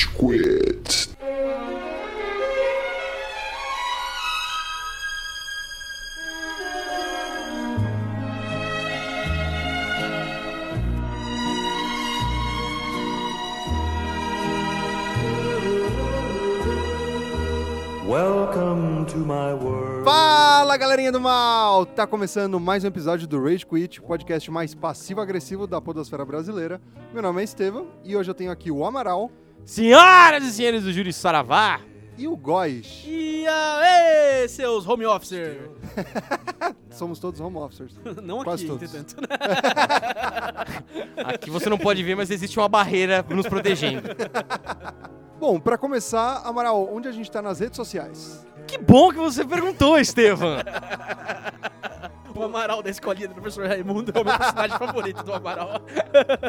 Rage Quit. Welcome to my world. Fala galerinha do mal! Tá começando mais um episódio do Rage Quit, o podcast mais passivo-agressivo da podosfera brasileira. Meu nome é Estevam e hoje eu tenho aqui o Amaral Senhoras e senhores do Júri Saravá, e o Góis. E aí, seus home officer? Somos todos home officers. Não Quase aqui, todos. entretanto. aqui você não pode ver, mas existe uma barreira nos protegendo. Bom, pra começar, Amaral, onde a gente tá nas redes sociais? Que bom que você perguntou, Estevam. O Amaral da escolinha do professor Raimundo é o meu personagem favorito do Amaral.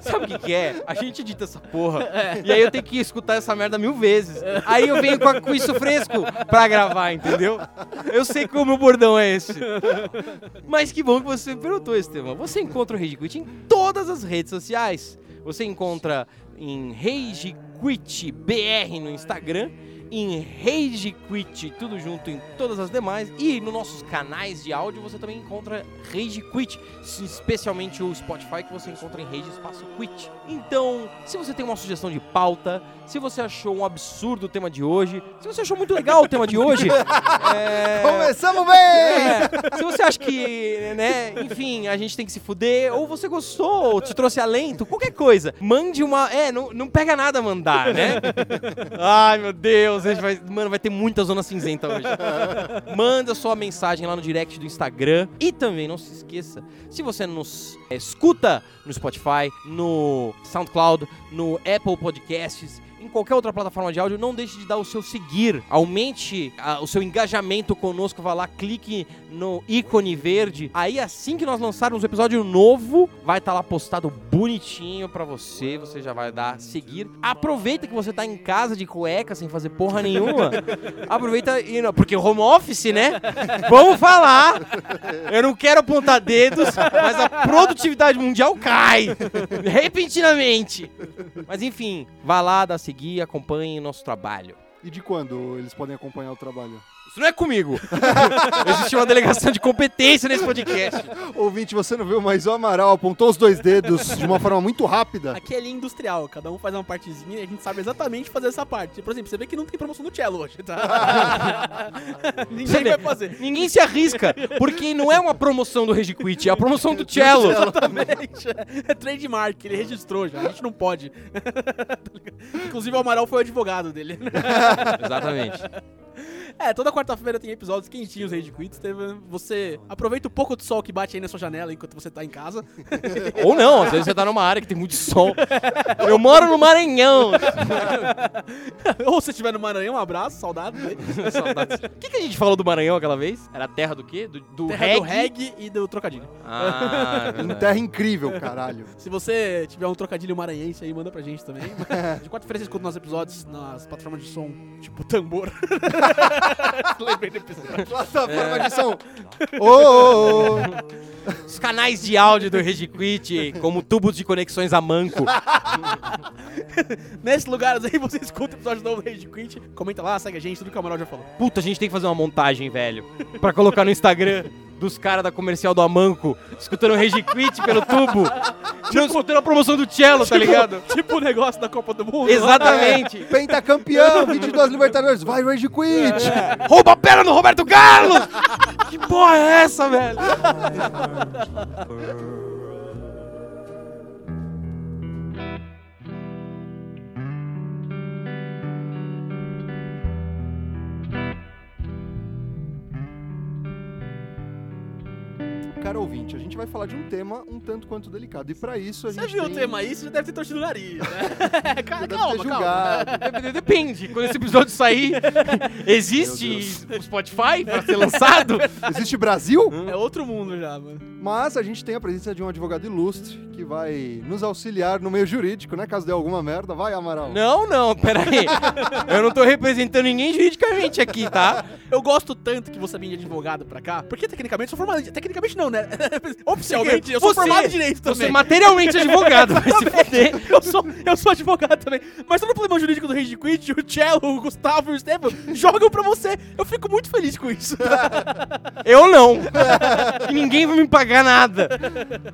Sabe o que, que é? A gente edita essa porra. E aí eu tenho que escutar essa merda mil vezes. Aí eu venho com, a- com isso fresco pra gravar, entendeu? Eu sei que o meu bordão é esse. Mas que bom que você perguntou, Estevam. Você encontra o Rage Quit em todas as redes sociais. Você encontra em Rage Quit BR no Instagram, em Rage Quit, tudo junto em todas as demais. E nos nossos canais de áudio você também encontra Rage Quit, especialmente o Spotify que você encontra em Rage Espaço Quit. Então, se você tem uma sugestão de pauta, se você achou um absurdo o tema de hoje, se você achou muito legal o tema de hoje, é... Começamos bem! É, se você acha que, né, enfim, a gente tem que se fuder, ou você gostou, ou te trouxe alento, qualquer coisa, mande uma. É, não, não pega nada mandar, né? Ai, meu Deus, a gente vai. Mano, vai ter muita zona cinzenta hoje. Manda sua mensagem lá no direct do Instagram. E também, não se esqueça, se você nos é, escuta no Spotify, no SoundCloud, no Apple Podcasts, em qualquer outra plataforma de áudio, não deixe de dar o seu seguir. Aumente ah, o seu engajamento conosco. Vá lá, clique no ícone verde. Aí, assim que nós lançarmos um episódio novo, vai estar lá postado bonitinho pra você. Você já vai dar seguir. Aproveita que você tá em casa de cueca, sem fazer porra nenhuma. Aproveita e. não- Porque home office, né? Vamos falar. Eu não quero apontar dedos, mas a produtividade mundial cai. Repentinamente. Mas enfim, vá lá, dá seguir, acompanhe nosso trabalho. E de quando eles podem acompanhar o trabalho? Isso não é comigo. Existe uma delegação de competência nesse podcast. Ouvinte, você não viu, mas o Amaral apontou os dois dedos de uma forma muito rápida. Aqui é linha industrial, cada um faz uma partezinha e a gente sabe exatamente fazer essa parte. Por exemplo, você vê que não tem promoção no cello hoje, tá? Ninguém vai fazer. Ninguém se arrisca, porque não é uma promoção do Regi Quit, é a promoção do cello. Exatamente. É trademark, ele registrou já, a gente não pode. Inclusive o Amaral foi o advogado dele. Exatamente. É, toda quarta-feira tem episódios quentinhos aí de Quits. Teve- Você aproveita o pouco do sol que bate aí na sua janela enquanto você tá em casa. Ou não, às vezes você tá numa área que tem muito sol. Eu moro no Maranhão. Ou se estiver no Maranhão, um abraço. Saudades. O que, que a gente falou do Maranhão aquela vez? Era terra do quê? Do, do Terra reggae? do reggae e do trocadilho. Ah, é terra incrível, caralho. Se você tiver um trocadilho maranhense aí, manda pra gente também. De quarta-feira você escuta nossos episódios nas plataformas de som, tipo tambor. Lembrei do episódio. Plataforma de som. Ô, ô, ô. Os canais de áudio do Regi Quit, como tubos de conexões a manco. Nesses lugares aí você escuta o episódio novo do Rage Quit. Comenta lá, segue a gente, tudo que o Amaral já falou. Puta, a gente tem que fazer uma montagem, velho. Pra colocar no Instagram dos caras da comercial do Amanco, escutando o Regi Quit pelo tubo. Não escutando a promoção do cello, tá ligado? Tipo o negócio da Copa do Mundo. Exatamente. Pentacampeão, 22 Libertadores, vai Rage Quit! Rouba a perna do Roberto Carlos! que porra é essa, velho? Cara ouvinte, a gente vai falar de um tema um tanto quanto delicado. E pra isso a Você gente viu tem... o tema aí, você já deve ter torcido o nariz, né? Calma, calma, calma. Depende, quando esse episódio sair, existe o Spotify pra ser lançado? Existe Brasil? É outro mundo já, mano. Mas a gente tem a presença de um advogado ilustre que vai nos auxiliar no meio jurídico, né? Caso dê alguma merda. Vai, Amaral. Não, não, peraí. Eu não tô representando ninguém juridicamente aqui, tá? Eu gosto tanto que você vem de advogado pra cá, porque tecnicamente sou formado. Tecnicamente não, né? Oficialmente, eu sou Você- formado em direito Você também. materialmente é advogado, vai se fuder. Eu sou, eu sou advogado também. Mas todo o problema jurídico do Rage Quit, o Cello, o Gustavo e o Estevam jogam pra você. Eu fico muito feliz com isso. Eu não. E ninguém vai me pagar nada.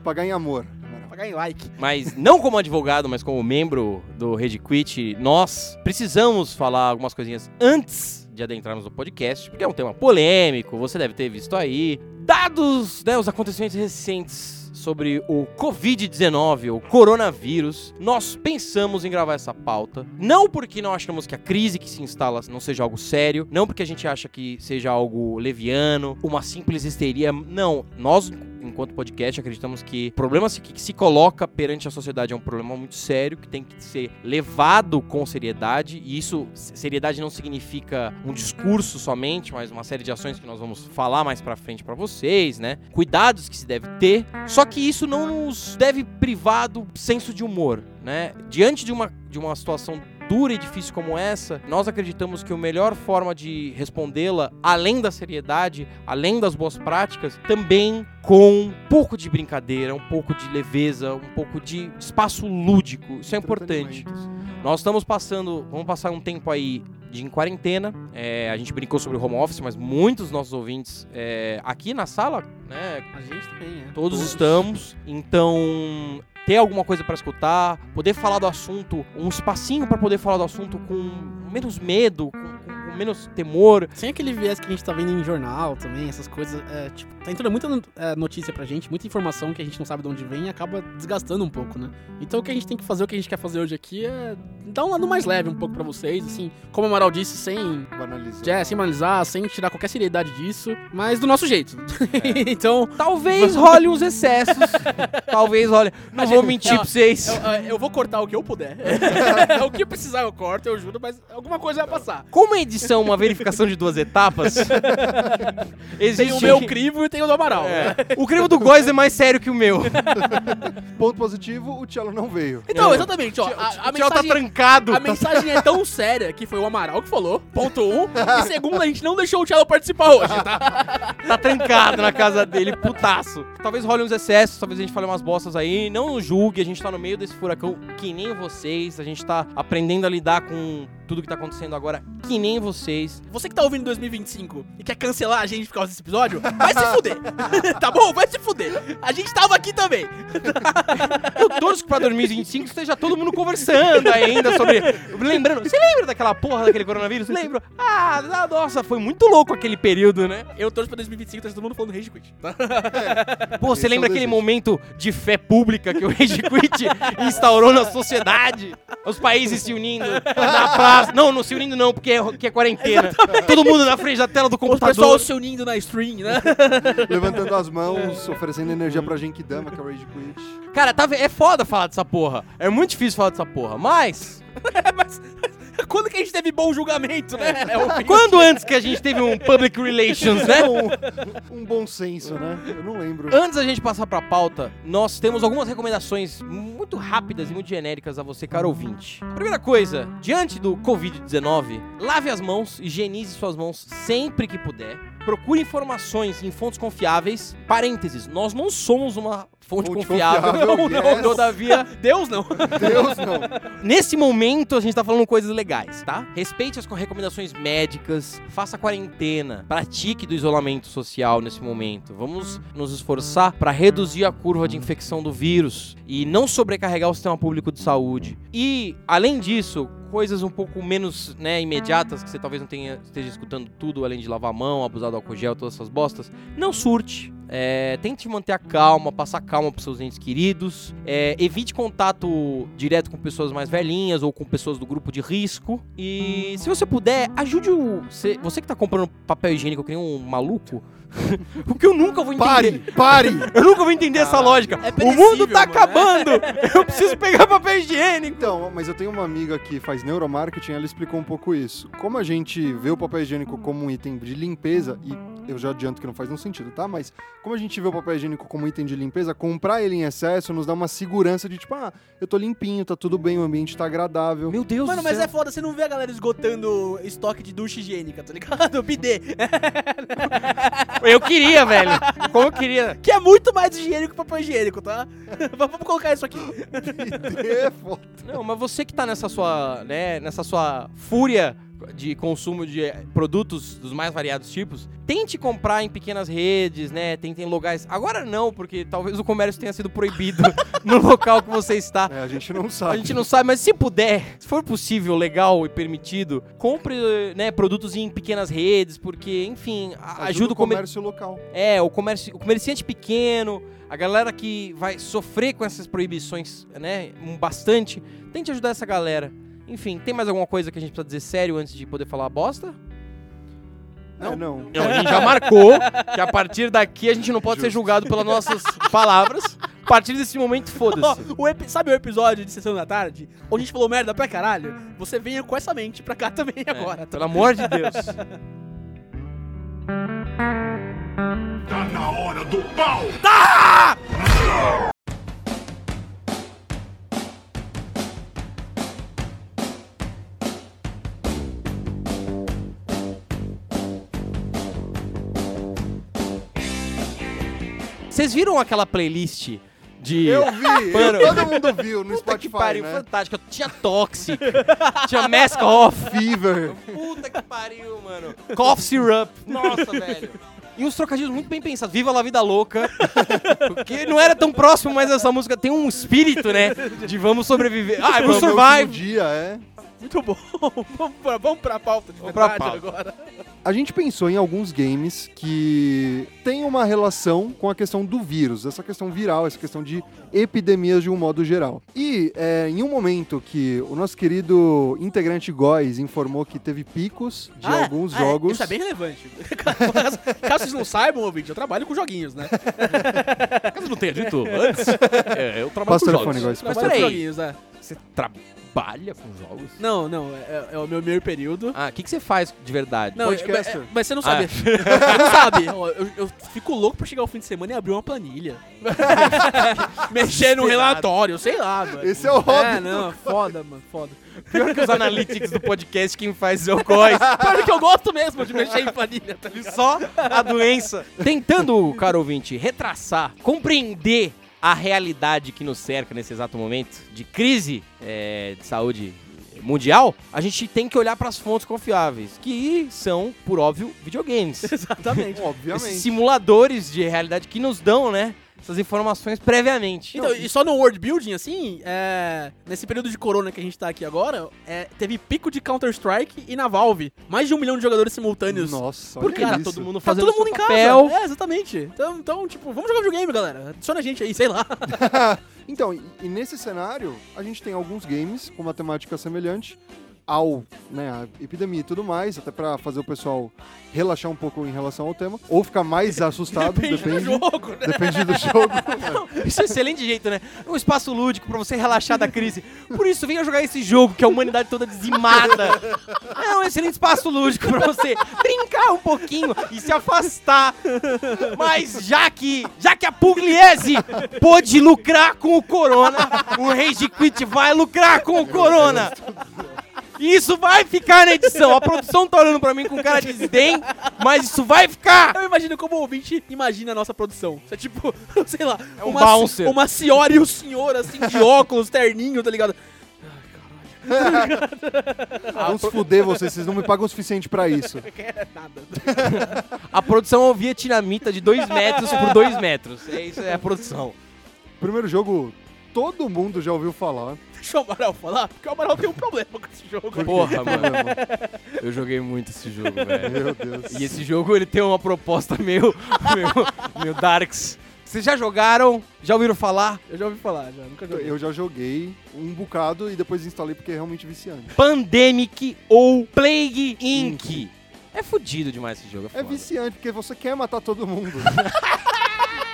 Pagar em amor. Pagar em like. Mas não como advogado, mas como membro do Rede Quit, nós precisamos falar algumas coisinhas antes de adentrarmos no podcast, porque é um tema polêmico, você deve ter visto aí. Dados, né, os acontecimentos recentes sobre o Covid-19, o coronavírus, nós pensamos em gravar essa pauta. Não porque não achamos que a crise que se instala não seja algo sério, não porque a gente acha que seja algo leviano, uma simples histeria. Não, nós enquanto podcast, acreditamos que o problema que se coloca perante a sociedade é um problema muito sério, que tem que ser levado com seriedade, e isso, seriedade não significa um discurso somente, mas uma série de ações que nós vamos falar mais pra frente pra vocês, né? Cuidados que se deve ter, só que isso não nos deve privar do senso de humor, né? Diante de uma, de uma situação dura e difícil como essa, nós acreditamos que a melhor forma de respondê-la, além da seriedade, além das boas práticas, também com um pouco de brincadeira, um pouco de leveza, um pouco de espaço lúdico. Isso é importante. Nós estamos passando, vamos passar um tempo aí de em quarentena. É, a gente brincou sobre o home office, mas muitos dos nossos ouvintes é, aqui na sala, né, A gente também, é. Todos, estamos. Então, ter alguma coisa pra escutar, poder falar do assunto, um espacinho pra poder falar do assunto com menos medo, com menos temor. Sem aquele viés que a gente tá vendo em jornal também, essas coisas. É, tipo, tá entrando muita é, notícia pra gente, muita informação que a gente não sabe de onde vem e acaba desgastando um pouco, né? Então o que a gente tem que fazer, o que a gente quer fazer hoje aqui é dar um lado mais leve um pouco pra vocês, assim, como o Amaral disse, sem Banalizar. é, sem banalizar, sem tirar qualquer seriedade disso, mas do nosso jeito. então, Talvez role uns excessos. talvez role. Não vou mentir eu- pra vocês. eu, eu vou cortar o que eu puder. o que precisar eu corto, eu juro, mas alguma coisa vai passar. Como a edição é uma verificação de duas etapas, existe Tem o meu crivo e tem o do Amaral. É. O crime do Góis é mais sério que o meu. Ponto positivo, o Cello não veio. Então, É. exatamente, ó. A, a o Tchau tá mensagem, trancado. a mensagem é tão séria que foi o Amaral que falou, ponto um. E segundo, a gente não deixou o Tchelo participar hoje, tá? tá trancado na casa dele, putaço. Talvez role uns excessos, talvez a gente fale umas bostas aí. Não nos julgue, a gente tá no meio desse furacão que nem vocês. A gente tá aprendendo a lidar com tudo que tá acontecendo agora que nem vocês. Você que tá ouvindo em 2025 e quer cancelar a gente por causa desse episódio, vai se fuder. tá bom? Vai se fuder. A gente tava aqui também. Eu torço pra 2025 esteja todo mundo conversando ainda sobre. Lembrando, você lembra daquela porra daquele coronavírus? Lembro. Ah, nossa, foi muito louco aquele período, né? Eu torço pra 2025, tá todo mundo falando Rage Quit. Tá? Pô, você é lembra aquele desejo. momento de fé pública que o Rage Quit instaurou na sociedade? Os países se unindo na Não, não se unindo não, porque é, que é quarentena. Todo mundo na frente da tela do O computador. pessoal se unindo na stream, né? Levantando as mãos, oferecendo energia pra Genkidama, que é o Rage Quit. Cara, tá, é foda falar dessa porra. É muito difícil falar dessa porra, mas... Mas quando que a gente teve bom julgamento, né? É o Quando antes que a gente teve um public relations, né? Um bom senso, né? Eu não lembro. Antes da gente passar pra pauta, nós temos algumas recomendações muito rápidas e muito genéricas a você, caro ouvinte. Primeira coisa, diante do Covid-19, lave as mãos, higienize suas mãos sempre que puder. Procure informações em fontes confiáveis. Parênteses, nós não somos uma fonte, Fonte confiável. confiável, não, não, yes. Todavia, Deus não. Deus, não. Nesse momento, a gente tá falando coisas legais, tá? Respeite as co- recomendações médicas, faça quarentena, pratique do isolamento social nesse momento. Vamos nos esforçar para reduzir a curva de infecção do vírus e não sobrecarregar o sistema público de saúde. E, além disso, coisas um pouco menos né, imediatas, que você talvez não tenha, esteja escutando tudo, além de lavar a mão, abusar do álcool gel, todas essas bostas. Não surte. É, tente manter a calma, passar calma pros seus entes queridos. É, evite contato direto com pessoas mais velhinhas ou com pessoas do grupo de risco. E se você puder, ajude o. Você, você que tá comprando papel higiênico que nem um maluco. Porque eu nunca vou entender. Pare, pare! Eu nunca vou entender essa lógica. É o mundo tá mano, acabando. Eu preciso pegar papel higiênico. Então, mas eu tenho uma amiga que faz neuromarketing, ela explicou um pouco isso. Como a gente vê o papel higiênico como um item de limpeza e eu já adianto que não faz nenhum sentido, tá? Mas como a gente vê o papel higiênico como item de limpeza, comprar ele em excesso nos dá uma segurança de tipo, ah, eu tô limpinho, tá tudo bem, o ambiente tá agradável. Meu Deus Mano, do mas céu. é foda, você não vê a galera esgotando estoque de ducha higiênica, tá ligado? Bidê. Eu queria, velho. Como eu queria. Que é muito mais higiênico que papel higiênico, tá? Vamos colocar isso aqui. é foda. Não, mas você que tá nessa sua, né, nessa sua fúria de consumo de eh, produtos dos mais variados tipos, tente comprar em pequenas redes, né? Tentem locais. Agora não, porque talvez o comércio tenha sido proibido no local que você está. É, a gente não sabe. A gente não sabe, mas se puder, se for possível, legal e permitido, compre né, produtos em pequenas redes, porque, enfim, a- ajuda, o comer... comércio local. É, o, comércio, o comerciante pequeno, a galera que vai sofrer com essas proibições, né, um bastante, tente ajudar essa galera. Enfim, tem mais alguma coisa que a gente precisa dizer sério antes de poder falar bosta? Não, não. Não, a gente já marcou que a partir daqui a gente não pode ser julgado pelas nossas palavras. A partir desse momento, foda-se. sabe o episódio de Sessão da Tarde? Onde a gente falou merda pra caralho? Você venha com essa mente pra cá também É, agora. tá? pelo amor de Deus. Tá na hora do pau! Vocês viram aquela playlist de. Eu vi, Mano. todo mundo viu no Puta que Spotify, pariu, né? fantástica. Tinha Toxic, tinha Mask Off. Fever. Puta que pariu, mano. Cough Syrup. Nossa, velho. E uns trocadilhos muito bem pensados. Viva la vida louca. Porque não era tão próximo, mas essa música tem um espírito, né? De vamos sobreviver. Ah, vamos survive. dia, é. Muito bom. vamos, pra, vamos pra pauta de Vamos verdade pauta. agora. A gente pensou em alguns games que têm uma relação com a questão do vírus, essa questão viral, essa questão de epidemias de um modo geral. E é, em um momento que o nosso querido integrante Góis informou que teve picos de Ah, alguns ah, é, jogos. Isso é bem relevante. Caso, vocês não saibam, ouvinte, eu trabalho com joguinhos, né? Caso não tenha dito antes, é, eu trabalho Passa o telefone, Góis. Trabalho Passa o com joguinhos, né? Você trabalha com jogos? Não, não, é, é o meu meio período. Ah, o que, que você faz de verdade? Não, podcaster. é- é- mas você não Ah. sabe. Você não sabe. Eu, eu fico louco pra chegar ao fim de semana e abrir uma planilha. Mexer no Desesperado. relatório, sei lá, mano. Esse é o hobby. É, não, foda, mano, foda. Pior que os analytics do podcast, quem faz é o Góis. Pior que eu gosto mesmo de mexer em planilha, tá ligado? Só a doença. Tentando, caro ouvinte, retraçar, compreender a realidade que nos cerca nesse exato momento de crise é, de saúde mundial, a gente tem que olhar para as fontes confiáveis, que são, por óbvio, videogames. Exatamente. Obviamente. Esses simuladores de realidade que nos dão, né, essas informações previamente. Então, e só no world building, assim, é, nesse período de corona que a gente tá aqui agora, é, teve pico de Counter-Strike e na Valve. Mais de um milhão de jogadores simultâneos. Nossa, tá isso. todo mundo Tá fazendo todo mundo seu em casa. papel. É, exatamente. Então, então, tipo, vamos jogar videogame, galera. Adiciona a gente aí, sei lá. Então, e, e nesse cenário, a gente tem alguns games com uma temática semelhante ao, né, a epidemia e tudo mais, até pra fazer o pessoal relaxar um pouco em relação ao tema, ou ficar mais assustado, Depende depende, do jogo, né? depende do jogo. Isso é um excelente jeito, né? Um espaço lúdico pra você relaxar da crise. Por isso, venha jogar esse jogo que a humanidade toda dizimada. É um excelente espaço lúdico pra você brincar um pouquinho e se afastar. Mas já que, já que a Pugliese pôde lucrar com o Corona, o Rage Quit vai lucrar com o Corona. E isso vai ficar na edição. A produção tá olhando pra mim com cara de desdém, mas isso vai ficar. Eu imagino como o ouvinte imagina a nossa produção. Isso é tipo, sei lá, um uma, bouncer. uma senhora e o senhor, assim, de óculos, terninho, tá ligado? Vamos fuder vocês, vocês não me pagam o suficiente pra isso. É nada. A produção ouvia tinamita de 2 metros por 2 metros. É isso, é a produção. Primeiro jogo, todo mundo já ouviu falar. Deixa o Amaral falar, porque o Amaral tem um problema com esse jogo. Porra, mano. Eu joguei muito esse jogo, velho. Meu Deus. E esse jogo ele tem uma proposta meio, meio, meio darks. Vocês já jogaram? Já ouviram falar? Eu já ouvi falar, já, nunca joguei. Eu já joguei um bocado e depois instalei porque é realmente viciante. Pandemic ou Plague Inc. É fudido demais esse jogo. É foda. viciante porque você quer matar todo mundo.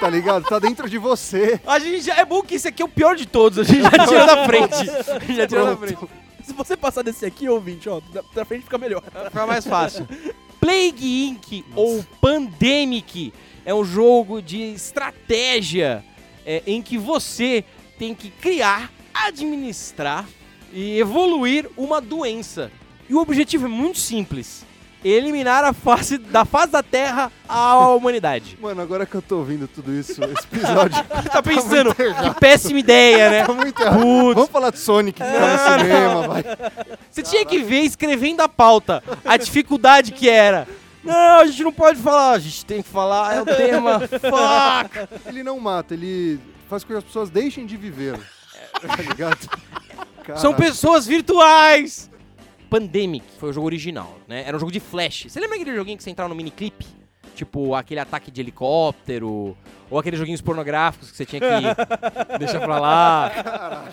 tá ligado? Tá dentro de você. A gente já é bom que esse aqui é o pior de todos. A gente já tira da frente. A gente já tira da Pronto. frente. Se você passar desse aqui, ouvinte, ó, da, da frente fica melhor. Vai ficar mais fácil. Plague Inc. ou Pandemic é um jogo de estratégia é, em que você tem que criar, administrar e evoluir uma doença. E o objetivo é muito simples: eliminar a face da face da Terra à humanidade. Mano, agora que eu tô ouvindo tudo isso, esse episódio tá pensando, que péssima ideia, né? tá muito errado. Vamos falar de Sonic que tá no cinema, vai. Você tinha que ver escrevendo a pauta a dificuldade que era. Não, a gente não pode falar, a gente tem que falar, é o tema. Fuck! Ele não mata, ele faz com que as pessoas deixem de viver. Tá ligado? São Caralho. pessoas virtuais! Pandemic foi o jogo original, né? Era um jogo de flash. Você lembra aquele joguinho que você entrava no miniclip? Tipo, aquele ataque de helicóptero, ou aqueles joguinhos pornográficos que você tinha que deixar pra lá.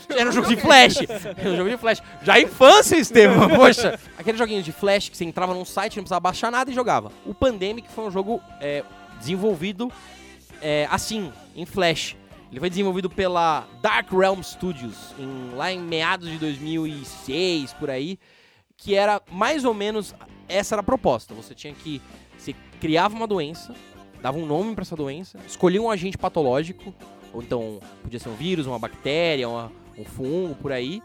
Era um jogo de flash. Era um jogo de flash. Já é infância, Estevam, poxa. Aqueles joguinhos de flash que você entrava num site, não precisava baixar nada e jogava. O Pandemic foi um jogo é, desenvolvido é, assim, em flash. Ele foi desenvolvido pela Dark Realm Studios, em- lá em meados de 2006, por aí, que era mais ou menos essa era a proposta. Você tinha que você criava uma doença, dava um nome para essa doença, escolhia um agente patológico, ou então podia ser um vírus, uma bactéria, uma- um fungo, por aí,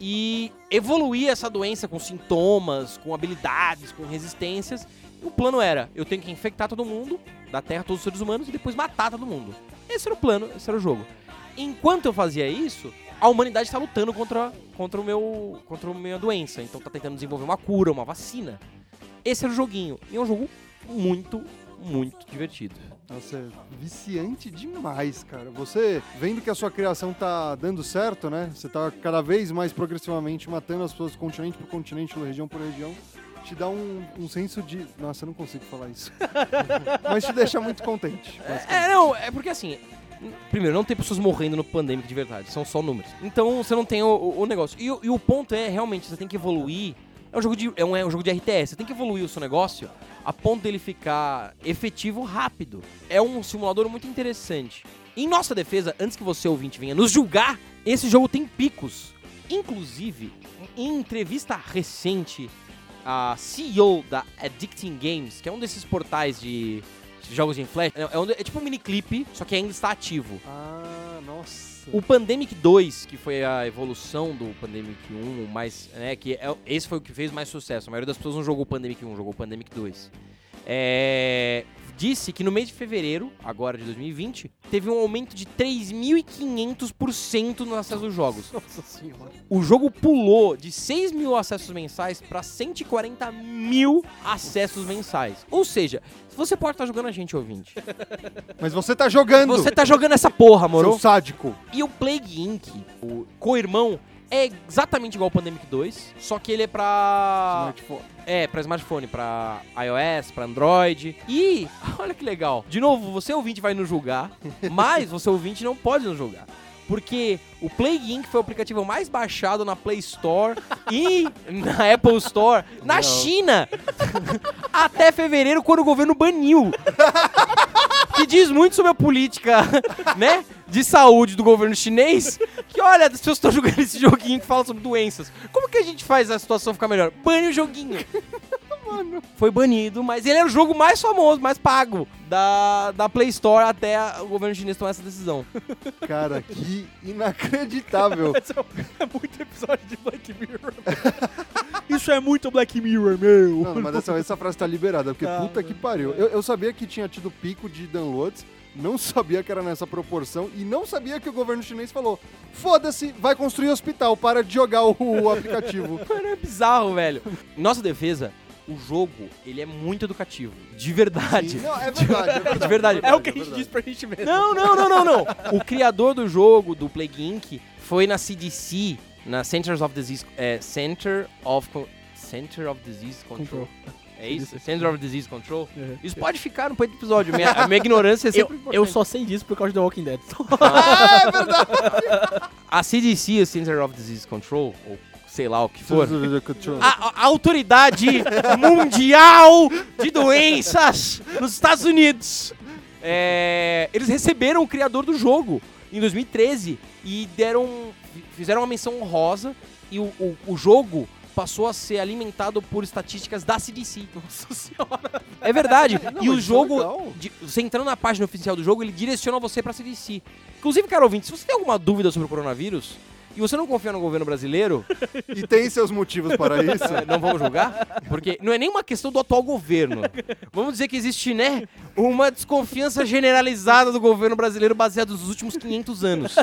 e evoluía essa doença com sintomas, com habilidades, com resistências. E o plano era: eu tenho que infectar todo mundo da Terra, todos os seres humanos, e depois matar todo mundo. Esse era o plano, esse era o jogo. Enquanto eu fazia isso, a humanidade está lutando contra, contra, o meu, contra a minha doença. Então tá tentando desenvolver uma cura, uma vacina. Esse era o joguinho. E é um jogo muito, muito divertido. Nossa, é viciante demais, cara. Você vendo que a sua criação tá dando certo, né? Você tá cada vez mais progressivamente matando as pessoas continente por continente, região por região. Te dá um, um senso de. Nossa, eu não consigo falar isso. Mas te deixa muito contente. É, não, é porque assim. Primeiro, não tem pessoas morrendo no Pandemic de verdade, são só números. Então você não tem o, o- negócio. E, o- e o ponto é, realmente, você tem que evoluir. É um, jogo de, é, um, é um jogo de RTS, você tem que evoluir o seu negócio a ponto dele ficar efetivo rápido. É um simulador muito interessante. Em nossa defesa, antes que você ouvinte venha nos julgar, esse jogo tem picos. Inclusive, em entrevista recente, a CEO da Addicting Games, que é um desses portais de jogos em flash, é, é um- é tipo um miniclip, só que ainda está ativo. Ah, nossa. O Pandemic 2, que foi a evolução do Pandemic 1, mais, né, que é- esse foi o que fez mais sucesso. A maioria das pessoas não jogou o Pandemic 1, jogou o Pandemic 2. É, disse que no mês de fevereiro, agora de 2020, teve um aumento de 3.500% no acesso aos jogos. Nossa senhora. O jogo pulou de 6 mil acessos mensais para 140 mil acessos mensais. Ou seja, você pode estar jogando a gente, ouvinte. Mas você tá jogando! Você tá jogando essa porra, moro? Seu sádico. E o Plague Inc., o co-irmão, é exatamente igual ao Pandemic 2, só que ele é pra. Smartphone. É, pra smartphone, pra iOS, pra Android. E, olha que legal. De novo, você ouvinte vai nos julgar, mas você ouvinte não pode nos julgar. Porque o Plague Inc. foi o aplicativo mais baixado na Play Store e na Apple Store na Não. China até fevereiro, quando o governo baniu. que diz muito sobre a política, né, de saúde do governo chinês. Que olha, as pessoas estão jogando esse joguinho que fala sobre doenças. Como que a gente faz a situação ficar melhor? Bane o joguinho. Foi banido, mas ele era o jogo mais famoso, mais pago da, da Play Store até a- o governo chinês tomar essa decisão. Cara, que inacreditável. É muito episódio de Black Mirror. Isso é muito Black Mirror, meu. Não, mas dessa vez essa frase tá liberada, porque Tá. puta que pariu. Eu, eu sabia que tinha tido pico de downloads, não sabia que era nessa proporção e não sabia que o governo chinês falou: foda-se, vai construir hospital, para de jogar o, o aplicativo. Mano, é bizarro, velho. Nossa defesa, o jogo, ele é muito educativo. De verdade. Não, é verdade, é verdade. De verdade. É o que a é gente verdade. diz pra gente mesmo. Não, não, não, não, não. O criador do jogo, do Plague Inc., foi na CDC, na Centers of Disease, é, Center of Center of Disease Control. É isso? Center of Disease Control. Uhum. Isso pode ficar no do episódio. Minha, a minha ignorância é Eu, sempre eu importante. só sei disso por causa de The Walking Dead. Ah, é verdade. A CDC, a Center of Disease Control, ou sei lá o que for, a, a- a autoridade mundial de doenças nos Estados Unidos. É, eles receberam o criador do jogo em 2013 e deram, fizeram uma menção honrosa e o, o, o jogo passou a ser alimentado por estatísticas da CDC. Nossa senhora. É verdade. Não, e o jogo, de- você entrando na página oficial do jogo, ele direciona você pra CDC. Inclusive, cara ouvinte, se você tem alguma dúvida sobre o coronavírus e você não confia no governo brasileiro, E tem seus motivos para isso? eh, não vamos julgar, porque não é nem uma questão do atual governo. Vamos dizer que existe, né, uma desconfiança generalizada do governo brasileiro baseada nos últimos 500 anos.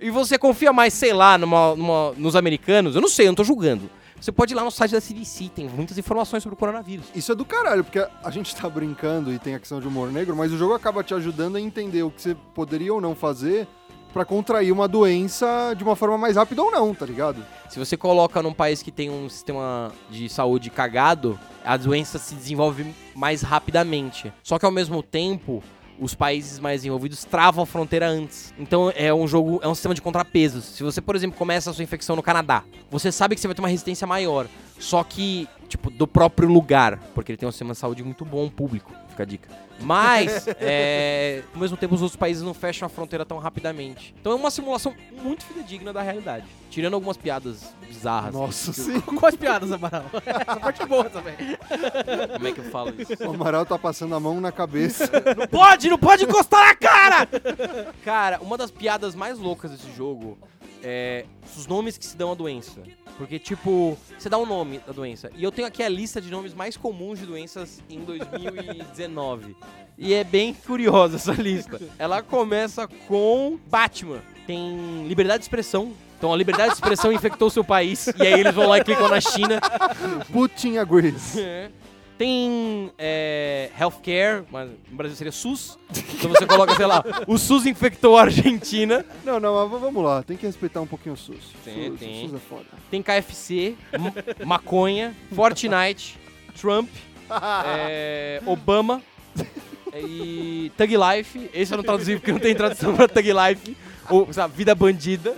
E você confia mais, sei lá, numa- numa- nos americanos? Eu não sei, eu não tô julgando. Você pode ir lá no site da CDC, tem muitas informações sobre o coronavírus. Isso é do caralho, porque a gente tá brincando e tem a questão de humor negro, mas o jogo acaba te ajudando a entender o que você poderia ou não fazer pra contrair uma doença de uma forma mais rápida ou não, tá ligado? Se você coloca num país que tem um sistema de saúde cagado, a doença se desenvolve mais rapidamente. Só que ao mesmo tempo, os países mais desenvolvidos travam a fronteira antes. Então é um jogo, é um sistema de contrapesos. Se você, por exemplo, começa a sua infecção no Canadá, você sabe que você vai ter uma resistência maior. Só que, tipo, do próprio lugar. Porque ele tem um sistema de saúde muito bom público. Fica a dica. Mas, é, ao mesmo tempo, os outros países não fecham a fronteira tão rapidamente. Então é uma simulação muito fidedigna da realidade. Tirando algumas piadas bizarras. Nossa, que- sim. Quais piadas, Amaral? Essa parte é boa também. Como é que eu falo isso? O Amaral tá passando a mão na cabeça. Não pode, não pode encostar na cara! Cara, uma das piadas mais loucas desse jogo é os nomes que se dão à doença. Porque, tipo, você dá um nome da doença. E eu tenho aqui a lista de nomes mais comuns de doenças em 2019. E é bem curiosa essa lista. Ela começa com Batman. Tem liberdade de expressão. Então a liberdade de expressão infectou seu país. E aí eles vão lá e clicam na China. Putin agrees. É. Tem é, healthcare, mas no Brasil seria SUS. Então você coloca, sei lá, o SUS infectou a Argentina. Não, não, mas vamos lá. Tem que respeitar um pouquinho o SUS. Tem, SUS, tem. SUS é foda. Tem KFC, ma- maconha, Fortnite, Trump, é, Obama e Thug Life. Esse eu não traduzi porque não tem tradução pra Thug Life. Ou, sabe, Vida Bandida.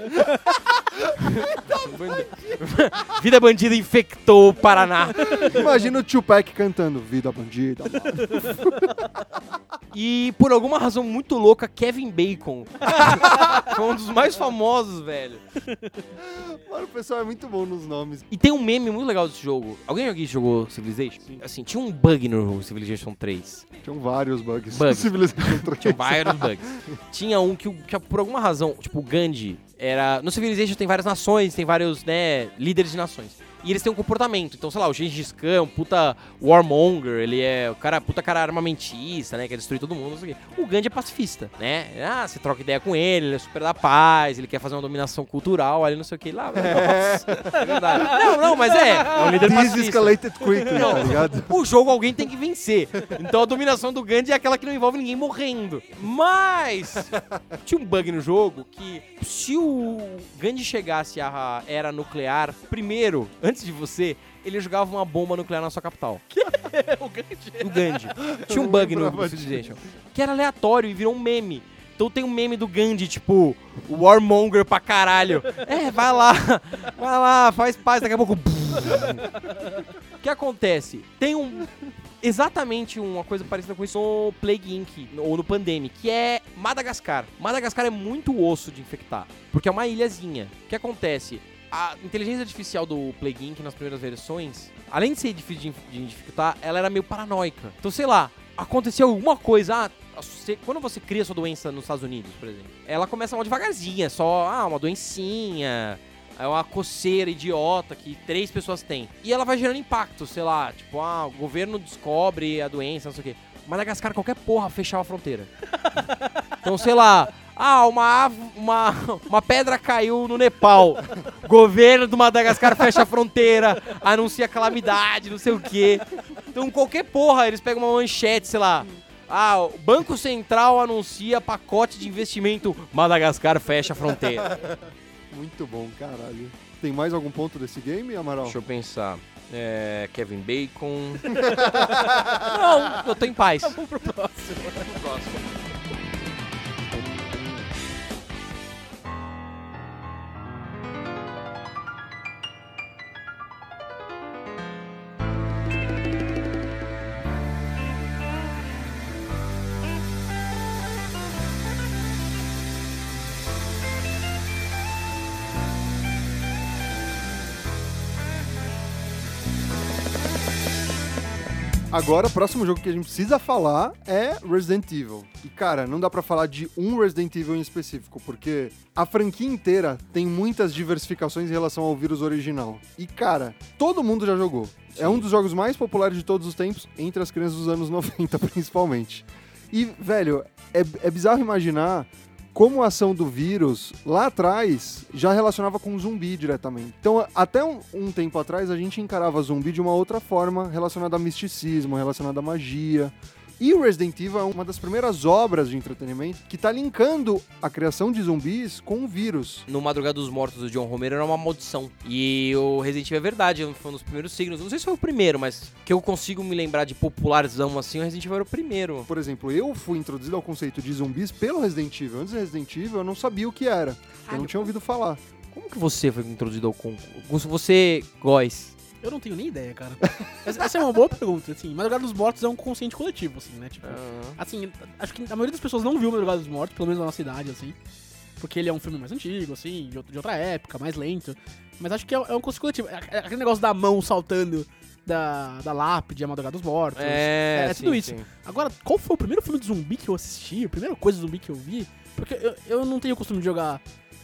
Vida Bandida infectou o Paraná. Imagina o Tupac cantando Vida Bandida. E por alguma razão muito louca, Kevin Bacon. Foi um dos mais famosos, velho. Mano, o pessoal é muito bom nos nomes. E tem um meme muito legal desse jogo. Alguém aqui jogou Civilization? Assim, tinha um bug no Civilization 3. Tinham vários bugs. Bugs. Civilization 3. Tinha vários bugs. Tinha um que, que por alguma razão, tipo, o Gandhi era. No Civilization tem várias nações, tem vários, né, líderes de nações. E eles têm um comportamento. Então, sei lá, o Gengis Khan é um puta warmonger, ele é o cara, puta cara armamentista, né? Quer destruir todo mundo, não sei o quê. O Gandhi é pacifista, né? Ah, você troca ideia com ele, ele é super da paz, ele quer fazer uma dominação cultural, ali não sei o que lá. Nossa, é verdade. Não, não, mas é. É um líder This pacifista. escalated quickly, Não. tá ligado? O jogo alguém tem que vencer. Então a dominação do Gandhi é aquela que não envolve ninguém morrendo. Mas tinha um bug no jogo que se o Gandhi chegasse à era nuclear primeiro, antes de você, ele jogava uma bomba nuclear na sua capital. o Gandhi. O Gandhi. Tinha um bug no Civilization. Que era aleatório e virou um meme. Então tem um meme do Gandhi, tipo, Warmonger pra caralho. É, vai lá, vai lá, faz paz, daqui a pouco. O que acontece? Tem um. Exatamente uma coisa parecida com isso no Plague Inc. ou no Pandemic, que é Madagascar. Madagascar é muito osso de infectar, porque é uma ilhazinha. O que acontece? A inteligência artificial do Plague Inc. nas primeiras versões, além de ser difícil de, infectar, ela era meio paranoica. Então, sei lá, aconteceu alguma coisa. Ah, quando você cria sua doença nos Estados Unidos, por exemplo, ela começa mal devagarzinha, só, ah, uma doencinha, é uma coceira idiota que três pessoas têm. E ela vai gerando impacto, sei lá, tipo, ah, o governo descobre a doença, não sei o quê. Madagascar, qualquer porra, fechava a fronteira. Então, sei lá, ah, uma, uma, uma pedra caiu no Nepal. Governo do Madagascar fecha a fronteira, anuncia calamidade, não sei o quê. Então, qualquer porra, eles pegam uma manchete, sei lá. Ah, o Banco Central anuncia pacote de investimento. Madagascar fecha a fronteira. Muito bom, caralho. Tem mais algum ponto desse game, Amaral? Deixa eu pensar. É, Kevin Bacon. Não, eu tô em paz. Vamos pro próximo. Agora, o próximo jogo que a gente precisa falar é Resident Evil. E, cara, não dá pra falar de um Resident Evil em específico, porque a franquia inteira tem muitas diversificações em relação ao vírus original. E, cara, todo mundo já jogou. É um dos jogos mais populares de todos os tempos, entre as crianças dos anos 90, principalmente. E, velho, é, é bizarro imaginar como a ação do vírus, lá atrás, já relacionava com zumbi diretamente. Então, até um, um tempo atrás, a gente encarava zumbi de uma outra forma, relacionada a misticismo, relacionada a magia. E o Resident Evil é uma das primeiras obras de entretenimento que tá linkando a criação de zumbis com o vírus. No Madrugada dos Mortos do John Romero era uma maldição. E o Resident Evil é verdade, foi um dos primeiros signos. Não sei se foi o primeiro, mas que eu consigo me lembrar de popularzão assim, o Resident Evil era o primeiro. Por exemplo, eu fui introduzido ao conceito de zumbis pelo Resident Evil. Antes do Resident Evil, eu não sabia o que era. Eu não tinha ouvido falar. Como que você foi introduzido ao concurso? Você, Góis. Eu não tenho nem ideia, cara. Essa essa é uma boa pergunta, assim. Madrugada dos Mortos é um consciente coletivo, assim, né? Tipo, assim, acho que a maioria das pessoas não viu Madrugada dos Mortos, pelo menos na nossa idade, assim. Porque ele é um filme mais antigo, assim, de outra- de outra época, mais lento. Mas acho que é, é um consciente coletivo. É- é aquele negócio da mão saltando da, da lápide, a Madrugada dos Mortos. É, é tudo sim, isso. sim. Agora, qual foi o primeiro filme de zumbi que eu assisti? A primeira coisa de zumbi que eu vi? Porque eu, eu não tenho o costume de jogar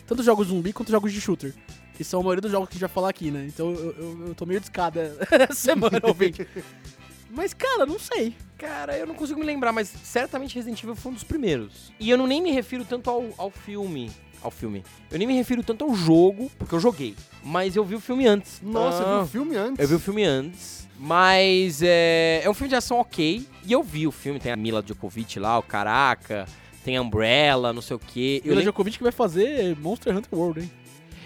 tanto jogos zumbi quanto jogos de shooter. Que são a maioria dos jogos que a gente vai falar aqui, né? Então eu, eu, eu tô meio descada essa semana ouvindo. Mas, cara, não sei. Cara, eu não consigo me lembrar, mas certamente Resident Evil foi um dos primeiros. E eu não nem me refiro tanto ao, ao filme. Ao filme. Eu nem me refiro tanto ao jogo, porque eu joguei. Mas eu vi o filme antes. Nossa, eu Ah, vi o filme antes. Eu vi o filme antes. Mas é, é um filme de ação ok. E eu vi o filme, tem a Mila Djokovic lá, o Caraca, tem Umbrella, não sei o quê. Eu Mila lembro- Djokovic que vai fazer Monster Hunter World, hein?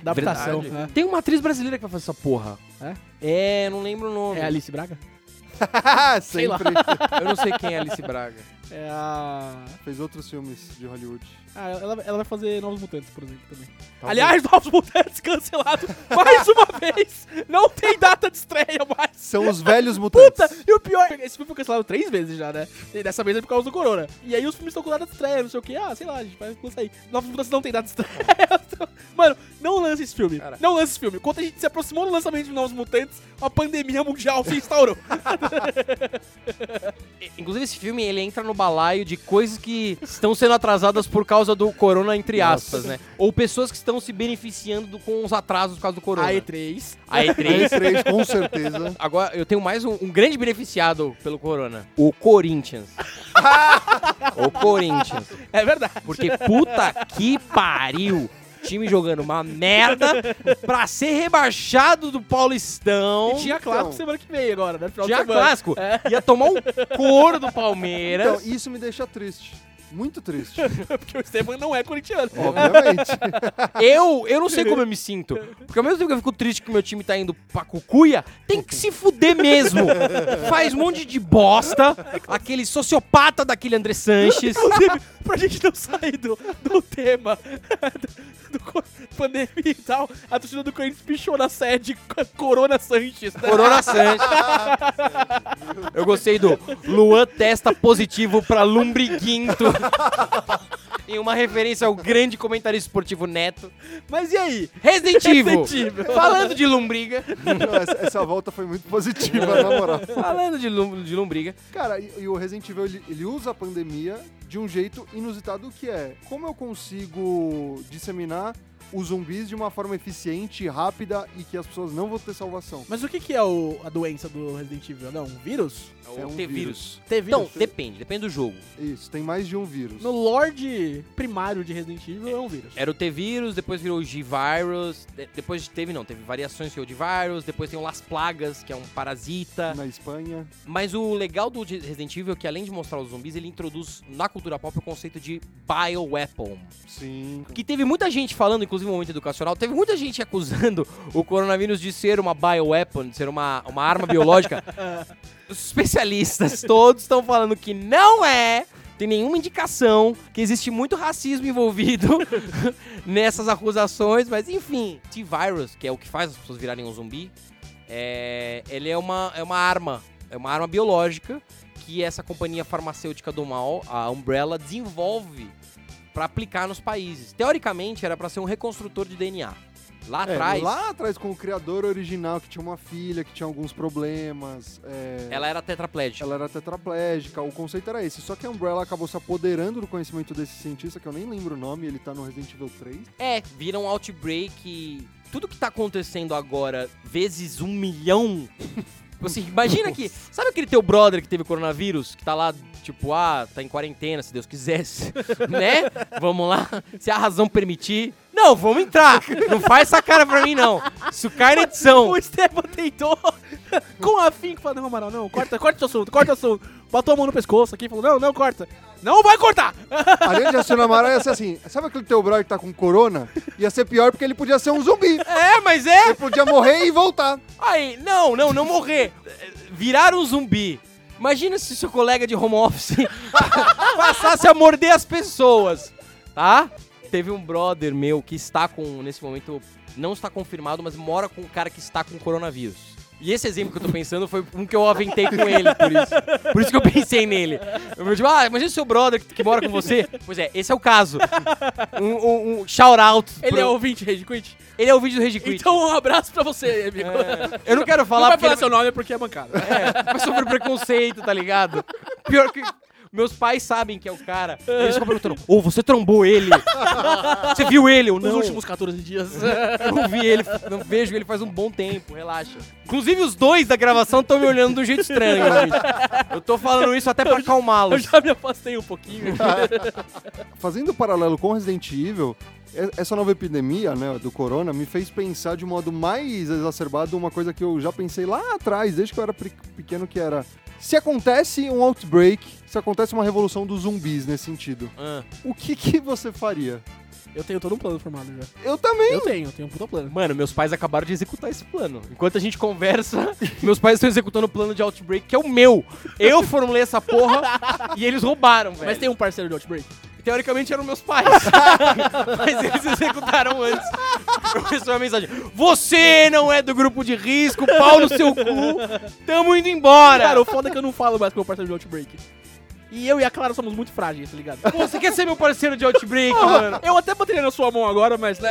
Adaptação. Verdade. né? Tem uma atriz brasileira que vai fazer essa porra. É? É, não lembro o nome. É Alice Braga? Sempre. lá. Eu não sei quem é Alice Braga. É a. Fez outros filmes de Hollywood. Ah, ela, ela vai fazer Novos Mutantes, por exemplo, também. Talvez. Aliás, Novos Mutantes cancelado mais uma vez! Não tem data de estreia mais! São os velhos mutantes. Puta! E o pior, esse filme foi cancelado três vezes já, né? E dessa vez é por causa do Corona. E aí os filmes estão com data de estreia, não sei o que. Ah, sei lá, a gente vai lançar aí. Novos Mutantes não tem data de estreia. Mano, não lance esse filme. Cara. Não lance esse filme. Quando a gente se aproximou do lançamento de Novos Mutantes, uma pandemia mundial se instaurou. Inclusive, esse filme, ele entra no balaio de coisas que estão sendo atrasadas por causa do corona, entre aspas, né? Ou pessoas que estão se beneficiando do- com os atrasos por causa do corona. A E3. A E3. E3, com certeza. Agora, eu tenho mais um, um grande beneficiado pelo corona. O Corinthians. o Corinthians. É verdade. Porque puta que pariu. Time jogando uma merda pra ser rebaixado do Paulistão. E tinha clássico Então. semana que vem agora, né? Final Tinha clássico. É. Ia tomar um couro do Palmeiras. Então, isso me deixa triste. Muito triste. Porque o Esteban não é corintiano. Obviamente. Eu, eu não sei como eu me sinto. Porque ao mesmo tempo que eu fico triste que meu time tá indo pra cucuia, tem que se fuder mesmo. Faz um monte de bosta. Aquele sociopata daquele André Sanches. Inclusive, pra gente não sair do, do tema do, do pandemia e tal, a torcida do Corinthians pichou na sede co- Corona Sanches. né? Corona Sanches. Eu gostei do Luan testa positivo pra Lumbriguinto. Em uma referência ao grande comentarista esportivo Neto. Mas e aí? Resident Evil. Resident Evil. Falando de lombriga. Não, essa, essa volta foi muito positiva, na moral. Falando de, lum, de lombriga. Cara, e, e o Resident Evil, ele, ele usa a pandemia de um jeito inusitado que é, como eu consigo disseminar os zumbis de uma forma eficiente, rápida e que as pessoas não vão ter salvação? Mas o que, que é o- a doença do Resident Evil? Não, um vírus? É um T-vírus. Teve Então, depende, depende do jogo. Isso, tem mais de um vírus. No Lorde primário de Resident Evil é um vírus. Era o T-vírus, depois virou o G-Virus, de- depois teve, não, teve variações que é o de vírus, depois tem o Las Plagas, que é um parasita. Na Espanha. Mas o legal do de- Resident Evil é que além de mostrar os zumbis, ele introduz na cultura pop o conceito de bioweapon. Sim. Que teve muita gente falando, inclusive no momento educacional, teve muita gente acusando o coronavírus de ser uma bioweapon, de ser uma, uma arma biológica. Os especialistas todos estão falando que não é, tem nenhuma indicação, que existe muito racismo envolvido nessas acusações, mas enfim, T-Virus, que é o que faz as pessoas virarem um zumbi, é, ele é uma, é uma arma, é uma arma biológica que essa companhia farmacêutica do mal, a Umbrella, desenvolve para aplicar nos países. Teoricamente era para ser um reconstrutor de DNA. Lá É, atrás, lá atrás, com o criador original, que tinha uma filha, que tinha alguns problemas. é, ela era tetraplégica. ela era tetraplégica, o conceito era esse. Só que a Umbrella acabou se apoderando do conhecimento desse cientista, que eu nem lembro o nome, ele tá no Resident Evil 3. É, vira um outbreak. Tudo que tá acontecendo agora, vezes um milhão. Assim, imagina que. Sabe aquele teu brother que teve coronavírus? Que tá lá, tipo, ah, tá em quarentena, se Deus quisesse. né? Vamos lá. Se a razão permitir. Não, vamos entrar. Não faz essa cara pra mim, não. Isso cai na edição. O Esteban tentou com afinco falar, não, Amaral, não, corta, corta o assunto, corta o assunto. Botou a mão no pescoço aqui e falou, não, não, corta. Não vai cortar! A linha de raciocínio amarelo ia ser assim: sabe aquele teu brother que tá com corona? Ia ser pior porque ele podia ser um zumbi. É, mas é. Ele podia morrer e voltar. Aí, não, não, não morrer. Virar um zumbi. Imagina se seu colega de home office passasse a morder as pessoas, tá? Teve um brother meu que está com, nesse momento, não está confirmado, mas mora com um cara que está com coronavírus. E esse exemplo que eu tô pensando foi um que eu aventei com ele, por isso. Por isso que eu pensei nele. Eu tipo, ah, imagina seu brother que, que mora com você. Pois é, esse é o caso. Um, um, um shout out. Ele pro- é ouvinte, Rage Quit. ele é o vídeo do Rage Quit. Então um abraço pra você, amigo. É, eu não quero Não falar vai porque falar ele- seu nome porque é bancada. é, vai sofrer preconceito, tá ligado? Pior que. Meus pais sabem que é o cara. Eles ficam perguntando: Ô, você trombou ele? Você viu ele ou Nos não? últimos 14 dias. Eu não vi ele, não vejo ele faz um bom tempo, relaxa. Inclusive, os dois da gravação estão me olhando de um jeito estranho, gente. Eu tô falando isso até pra Eu acalmá-los. já me afastei um pouquinho. Fazendo paralelo com Resident Evil, essa nova epidemia, né, do corona, me fez pensar de modo mais exacerbado uma coisa que eu já pensei lá atrás, desde que eu era pe- pequeno, que era... Se acontece um outbreak, se acontece uma revolução dos zumbis nesse sentido, Ah. o que, que você faria? Eu tenho todo um plano formado já. Eu também. Eu tenho, eu tenho um puta plano. Mano, meus pais acabaram de executar esse plano. Enquanto a gente conversa, meus pais estão executando o plano de Outbreak, que é o meu. Eu formulei essa porra e eles roubaram, velho. Mas tem um parceiro de Outbreak. Teoricamente eram meus pais. Mas eles executaram antes. Eu recebi uma mensagem. Você não é do grupo de risco, pau no seu cu. Tamo indo embora. Cara, o foda é que eu não falo mais com o meu parceiro de Outbreak. E eu e a Clara somos muito frágeis, tá ligado? Pô, você quer ser meu parceiro de Outbreak, mano? Eu até botaria na sua mão agora, mas né?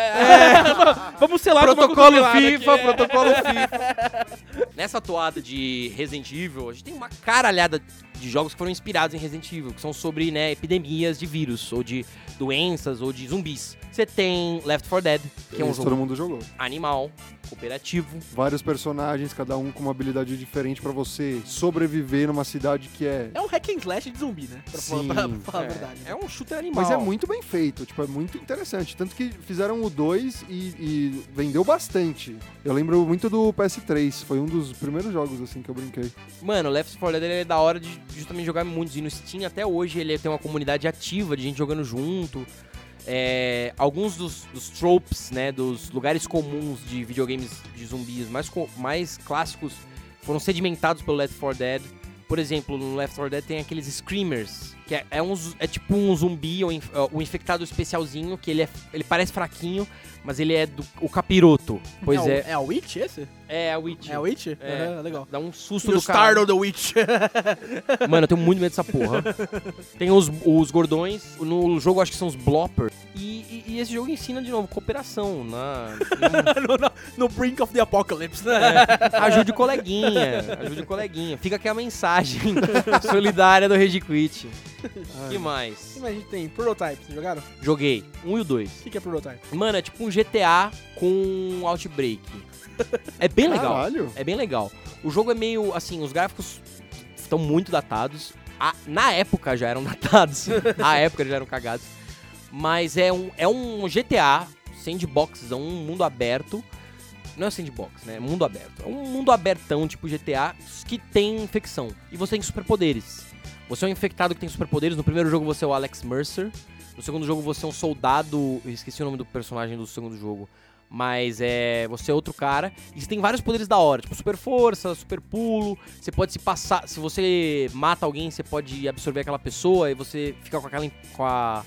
Vamos selar com uma Protocolo FIFA, aqui, é. protocolo FIFA. Nessa toada de Resident Evil, a gente tem uma caralhada de jogos que foram inspirados em Resident Evil, que são sobre, né, epidemias de vírus, ou de doenças, ou de zumbis. Você tem Left 4 Dead, que é um Esse jogo todo mundo jogou. animal, cooperativo. Vários personagens, cada um com uma habilidade diferente pra você sobreviver numa cidade que é... É um hack and slash de zumbi, né? Pra, Sim. pra- pra falar é, a verdade. é um shooter animal. Mas é muito bem feito, tipo, é muito interessante. Tanto que fizeram o 2 e, e vendeu bastante. Eu lembro muito do PS3, foi um dos primeiros jogos assim que eu brinquei. Mano, o Left 4 Dead ele é da hora de justamente jogar muitos. E no Steam até hoje ele tem uma comunidade ativa de gente jogando junto. É, alguns dos, dos tropes, né, dos lugares comuns de videogames de zumbis mais, mais clássicos foram sedimentados pelo Left 4 Dead. Por exemplo, no Left 4 Dead tem aqueles Screamers, que é, é, um, é tipo um zumbi, um, inf- um infectado especialzinho, que ele, é, ele parece fraquinho, mas ele é do o capiroto. Pois é. é, o- É a Witch esse? é, a Witch. É a Witch? É. Aham, legal. Dá um susto You do caralho. startled the Witch. Mano, eu tenho muito medo dessa porra. Tem os, os gordões, no jogo acho que são os bloppers. E, e- e esse jogo ensina de novo cooperação, na, no, no- no brink of the apocalypse, né? ajude o coleguinha, ajude o coleguinha. Fica aqui a mensagem solidária do Rage Quit. que mais? Mas a gente tem Prototype, vocês jogaram? Joguei, um e o dois. O que que é Prototype? Mano, é tipo um GTA com Outbreak. É bem legal. Caralho. É bem legal. O jogo é meio, assim, os gráficos estão muito datados. A- na época já eram datados. Na época já eram cagados. Mas é um, é um GTA, sandbox, é um mundo aberto. Não é sandbox, né? É mundo aberto. É um mundo abertão, tipo GTA, que tem infecção. E você tem superpoderes. Você é um infectado que tem superpoderes. No primeiro jogo você é o Alex Mercer. No segundo jogo você é um soldado. Eu esqueci o nome do personagem do segundo jogo. Mas é. Você é outro cara. E você tem vários poderes da hora. Tipo, super força, super pulo. Você pode se passar. Se você mata alguém, você pode absorver aquela pessoa. E você fica com aquela. Com a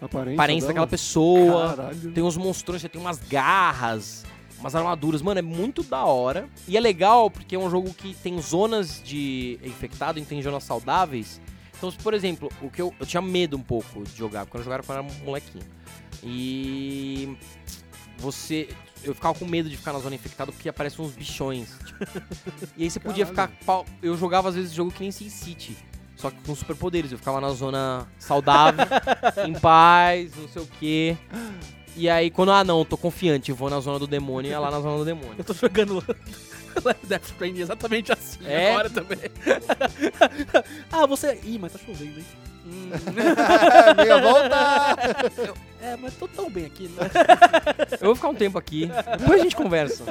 Aparência, aparência daquela pessoa. Caralho. Tem uns monstrões, você tem umas garras, umas armaduras. Mano, é muito da hora. E é legal porque é um jogo que tem zonas de infectado e tem zonas saudáveis. Então, por exemplo, o que eu, eu tinha medo um pouco de jogar, porque eu jogava quando eu era molequinho. E você. eu ficava com medo de ficar na zona infectada porque aparecem uns bichões. tipo. e aí você podia ficar. pau- Eu jogava às vezes jogo que nem Sin City. Só que com superpoderes. Eu ficava na zona saudável, em paz, não sei o quê. E aí, quando, ah, não, tô confiante, eu vou na zona do demônio e é lá na zona do demônio. Eu tô jogando Death Stranding exatamente assim É? agora também. ah, você... Ih, mas tá chovendo, hein? Hum. Meia volta! é, mas tô tão bem aqui, né? Eu vou ficar um tempo aqui, depois a gente conversa.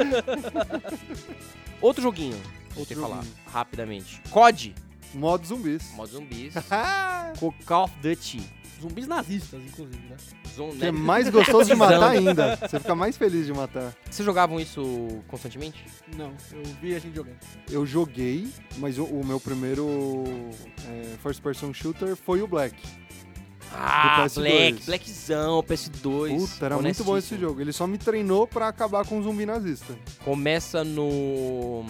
Outro joguinho, vou te falar rapidamente. COD, Modo zumbis. modo zumbis. Co- Call of Duty. Zumbis nazistas, inclusive, né? Zon- que é né? mais gostoso de matar ainda. Você fica mais feliz de matar. Vocês jogavam isso constantemente? Não, eu vi a gente jogando. Eu joguei, mas o, o meu primeiro é, first person shooter foi o Black. Ah, PS2. Black, Blackzão, PS2. Puta, era muito bom esse jogo. Ele só me treinou pra acabar com o zumbi nazista. Começa no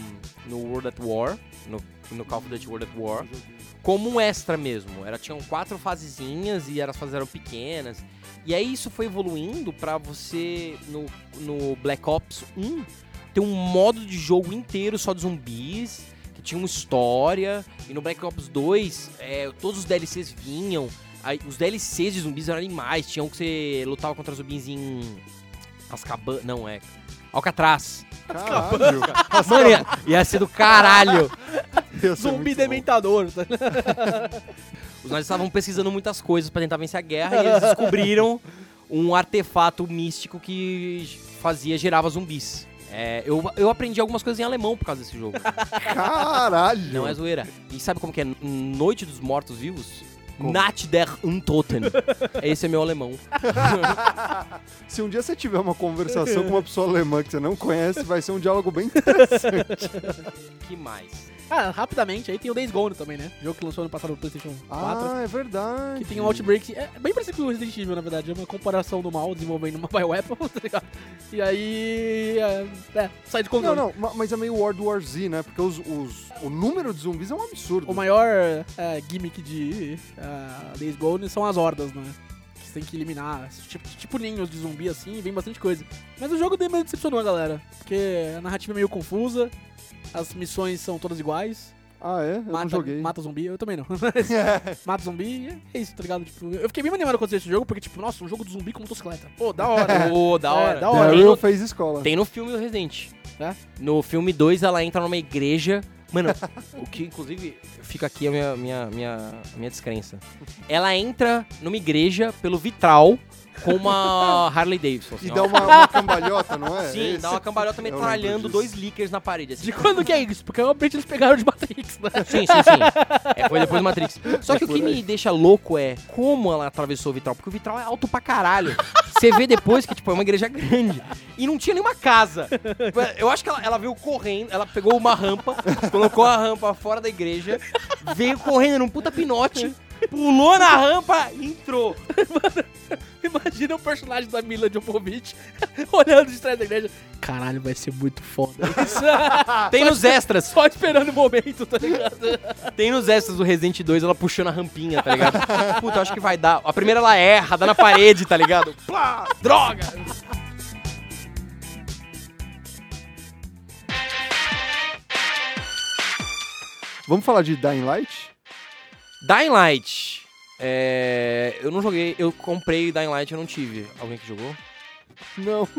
no World at War, no, no Call of Duty World at War, como um extra mesmo. Era tinham quatro fasezinhas e as fases eram pequenas. E aí isso foi evoluindo pra você no, no Black Ops 1 ter um modo de jogo inteiro só de zumbis, que tinha uma história. E no Black Ops 2, é, todos os DLCs vinham. Aí, os DLCs de zumbis eram animais. Tinha um que você lutava contra zumbis em Azkaban, não é. Alcatraz. Caralho. Mano, ia, ia ser do caralho. Zumbi dementador, tá? Os nazistas estavam pesquisando muitas coisas pra tentar vencer a guerra e eles descobriram um artefato místico que fazia, gerava zumbis. É, eu, eu aprendi algumas coisas em alemão por causa desse jogo. Caralho. Não é zoeira. E sabe como que é? Noite dos Mortos-Vivos? Nacht der Untoten. Esse é meu alemão. Se um dia você tiver uma conversação com uma pessoa alemã que você não conhece, vai ser um diálogo bem que mais? Ah, rapidamente, aí tem o Days Gone também, né? Jogo que lançou ano passado no PlayStation 4. Ah, é verdade. Que tem um Outbreak. É bem parecido com o Resident Evil, na verdade. É uma comparação do mal desenvolvendo uma bioweapon, tá ligado? E aí. É, é sai de Não, controle. não, ma- mas é meio World War Z, né? Porque os, os- o número de zumbis é um absurdo. O maior é, gimmick de uh, Days Gone são as hordas, né? Que você tem que eliminar. Tipo, tipo ninhos de zumbi assim, vem bastante coisa. Mas o jogo meio decepcionou a galera. Porque a narrativa é meio confusa, as missões são todas iguais. Ah, é? Eu não Mata, joguei. mata zumbi, eu também não. Mata zumbi e é isso, tá ligado? Tipo, eu fiquei bem animado quando eu esse jogo, porque, tipo, nossa, um jogo de zumbi com motocicleta. Pô, da hora. Ô, da hora. É, da hora. Daryl no, fez escola. tem no filme do Resident. É? No filme 2, ela entra numa igreja. Mano, o que inclusive fica aqui a minha, minha, minha, minha descrença. Ela entra numa igreja pelo vitral com uma Harley Davidson. assim, E ó. dá uma, uma cambalhota, não é? Sim, Esse- dá uma cambalhota lembro metralhando dois leakers na parede. Assim. De quando que é isso? Porque realmente eles pegaram de Matrix, né? Sim, sim, sim. É, foi depois do Matrix. Só que o por que aí. me deixa louco é como ela atravessou o vitral. Porque o vitral é alto pra caralho. Você vê depois que, tipo, é uma igreja grande. E não tinha nenhuma casa. Eu acho que ela, ela veio correndo, ela pegou uma rampa, colocou a rampa fora da igreja, veio correndo num puta pinote, pulou na rampa e entrou. Imagina o personagem da Mila Jovovich olhando de trás da igreja. Caralho, vai ser muito foda isso. Tem nos extras. Só esperando o momento, tá ligado? Tem nos extras do Resident 2 ela puxando a rampinha, tá ligado? Puta, eu acho que vai dar. A primeira ela erra, dá na parede, tá ligado? Plá, droga! Vamos falar de Dying Light? Dying Light. É, eu não joguei, eu comprei Dying Light, eu não tive. Alguém que jogou? Não.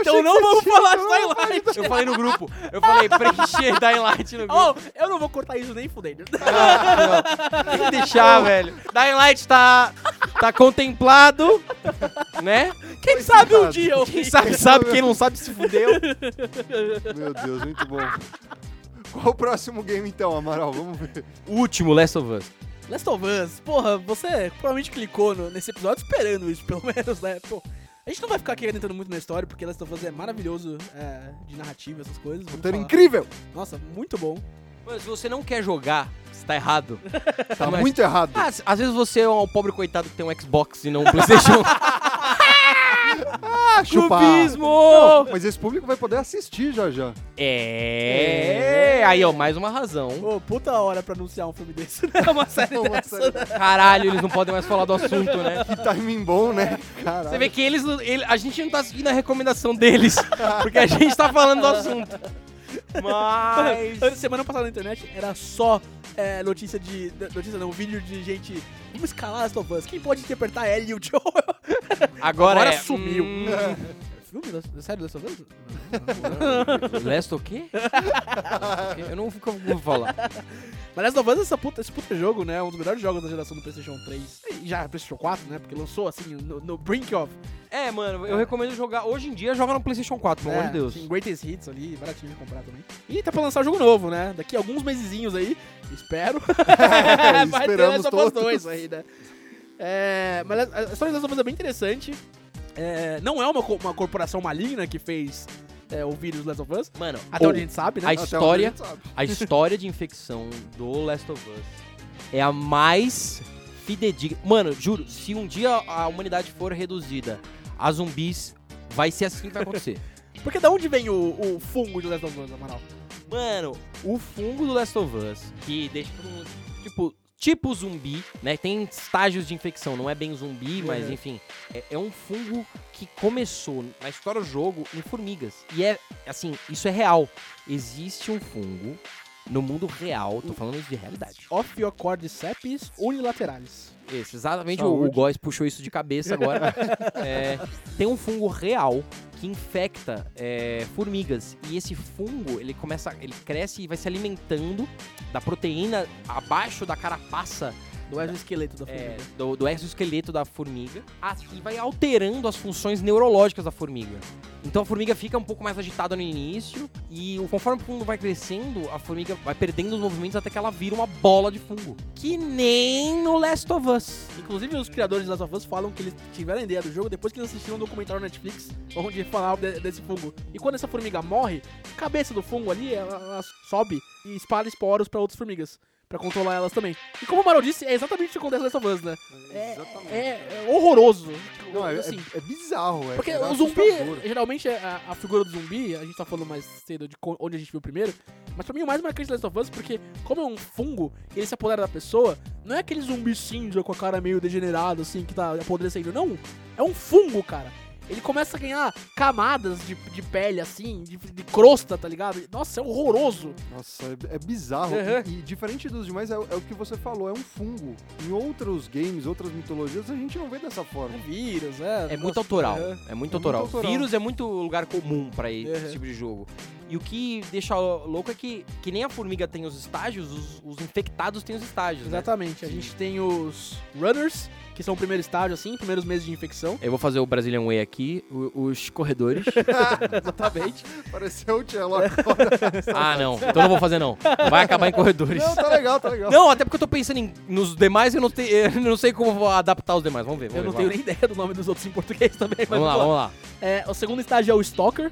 Então não vamos falar de Dying Light. Eu falei no grupo. Eu falei, preencher Dying Light no grupo. Oh, eu não vou cortar isso nem fudendo. Tem que deixar, velho. Dying Light tá, tá contemplado, né? Quem sabe um dia eu Quem sabe, sabe. Quem não sabe, se fudeu. Meu Deus, muito bom. Qual o próximo game então, Amaral? Vamos ver. Último, Last of Us. Last of Us, porra, você provavelmente clicou no- nesse episódio esperando isso, pelo menos, né? Pô, a gente não vai ficar aqui entrando muito na história, porque Last of Us é maravilhoso é, de narrativa, essas coisas. Roteiro incrível! Nossa, muito bom. Mano, se você não quer jogar, você tá errado. Tá Mas- muito errado. Ah, às vezes você é um pobre coitado que tem um Xbox e não um Playstation. Ah. Clubismo! Não, mas esse público vai poder assistir já já. É. Aí, ó, mais uma razão. Ô, puta hora pra anunciar um filme desse, né? Uma série Uma dessa, série né? Caralho, eles não podem mais falar do assunto, né? Que timing bom, né? Caralho. Você vê que eles, ele- a gente não tá seguindo a recomendação deles, porque a gente tá falando do assunto. Mas. Semana passada na internet era só é, notícia de. Notícia não, vídeo de gente. Vamos escalar Last of Us. Quem pode interpretar ele e o Joel? Agora, Agora é, sumiu. hum, Filme? Sério, Last of Us? Last o quê? Eu não vou falar. Mas Last of Us, essa puta, esse puta jogo, né? É um dos melhores jogos da geração do PlayStation 3. E já PlayStation 4, né? Porque lançou assim, no, no brink of. É, mano, eu recomendo jogar. Hoje em dia, joga no PlayStation 4, pelo amor é, de Deus. Tem Greatest Hits ali, baratinho de comprar também. E tá pra lançar um jogo novo, né? Daqui a alguns mesezinhos aí, espero. Vai ter esperamos Last of Us todos. 2 aí, né? É, mas a história das Last of Us é bem interessante. É, não é uma, uma corporação maligna que fez é, o vírus Last of Us. Mano, Até onde a gente sabe, né? a história- sabe. a história de infecção do Last of Us é a mais fidedigna. Mano, juro, se um dia a humanidade for reduzida a zumbis, vai ser assim que vai acontecer. Porque da onde vem o, o fungo de Last of Us, Amaral? Mano, o fungo do Last of Us, que deixa todo mundo, tipo, tipo zumbi, né? Tem estágios de infecção, não é bem zumbi, mas Uhum. enfim. É, é um fungo que começou na história do jogo em formigas. E é, assim, isso é real. Existe um fungo no mundo real, tô falando de realidade. Ophiocordyceps unilateralis. Esse, exatamente, o, o Saúde. Góis puxou isso de cabeça agora. É, tem um fungo real que infecta é, formigas. E esse fungo, ele começa, ele cresce e vai se alimentando da proteína abaixo da carapaça Do exoesqueleto da é, formiga. do, do exoesqueleto da formiga e vai alterando as funções neurológicas da formiga. Então a formiga fica um pouco mais agitada no início e conforme o fungo vai crescendo, a formiga vai perdendo os movimentos até que ela vira uma bola de fungo. Que nem no Last of Us. Inclusive, os criadores de Last of Us falam que eles tiveram a ideia do jogo depois que eles assistiram um documentário na Netflix onde falava de- desse fungo. E quando essa formiga morre, a cabeça do fungo ali, ela, ela sobe e espalha esporos pra outras formigas. Pra controlar elas também. E como o Marol disse, é exatamente o que acontece no Last of Us, né? É, Exatamente. é- é horroroso. Não, é, assim, é- é bizarro, é. porque é o zumbi, geralmente é a, a figura do zumbi, a gente tá falando mais cedo de onde a gente viu primeiro, mas pra mim o mais marcante do Last of Us, porque como é um fungo, ele se apodera da pessoa, não é aquele zumbi cinza com a cara meio degenerada, assim, que tá apodrecendo, não. É um fungo, cara. Ele começa a ganhar camadas de, de pele, assim, de, de crosta, tá ligado? Nossa, é horroroso. Nossa, é, é bizarro. Uhum. E, e diferente dos demais, é, o- é o que você falou, é um fungo. Em outros games, outras mitologias, a gente não vê dessa forma. É vírus, é. É muito nossa, autoral. é. É muito É muito autoral. autoral. Vírus é muito lugar comum pra esse Uhum. tipo de jogo. E o que deixa louco é que, que nem a formiga tem os estágios, os, os infectados têm os estágios, né? Exatamente. A gente tem os runners, que são o primeiro estágio, assim, primeiros meses de infecção. Eu vou fazer o Brazilian Way aqui, o- os corredores. Exatamente. Pareceu o Cello agora. ah, não. Então não vou fazer, não. Vai acabar em corredores. não, tá legal, tá legal. Não, até porque eu tô pensando em, nos demais e eu não, te- eu não sei como vou adaptar os demais. Vamos ver. Vamos Eu não ver, tenho vai. nem ideia do nome dos outros em português também, mas Vamos lá, vamos lá. É, o segundo estágio é o Stalker,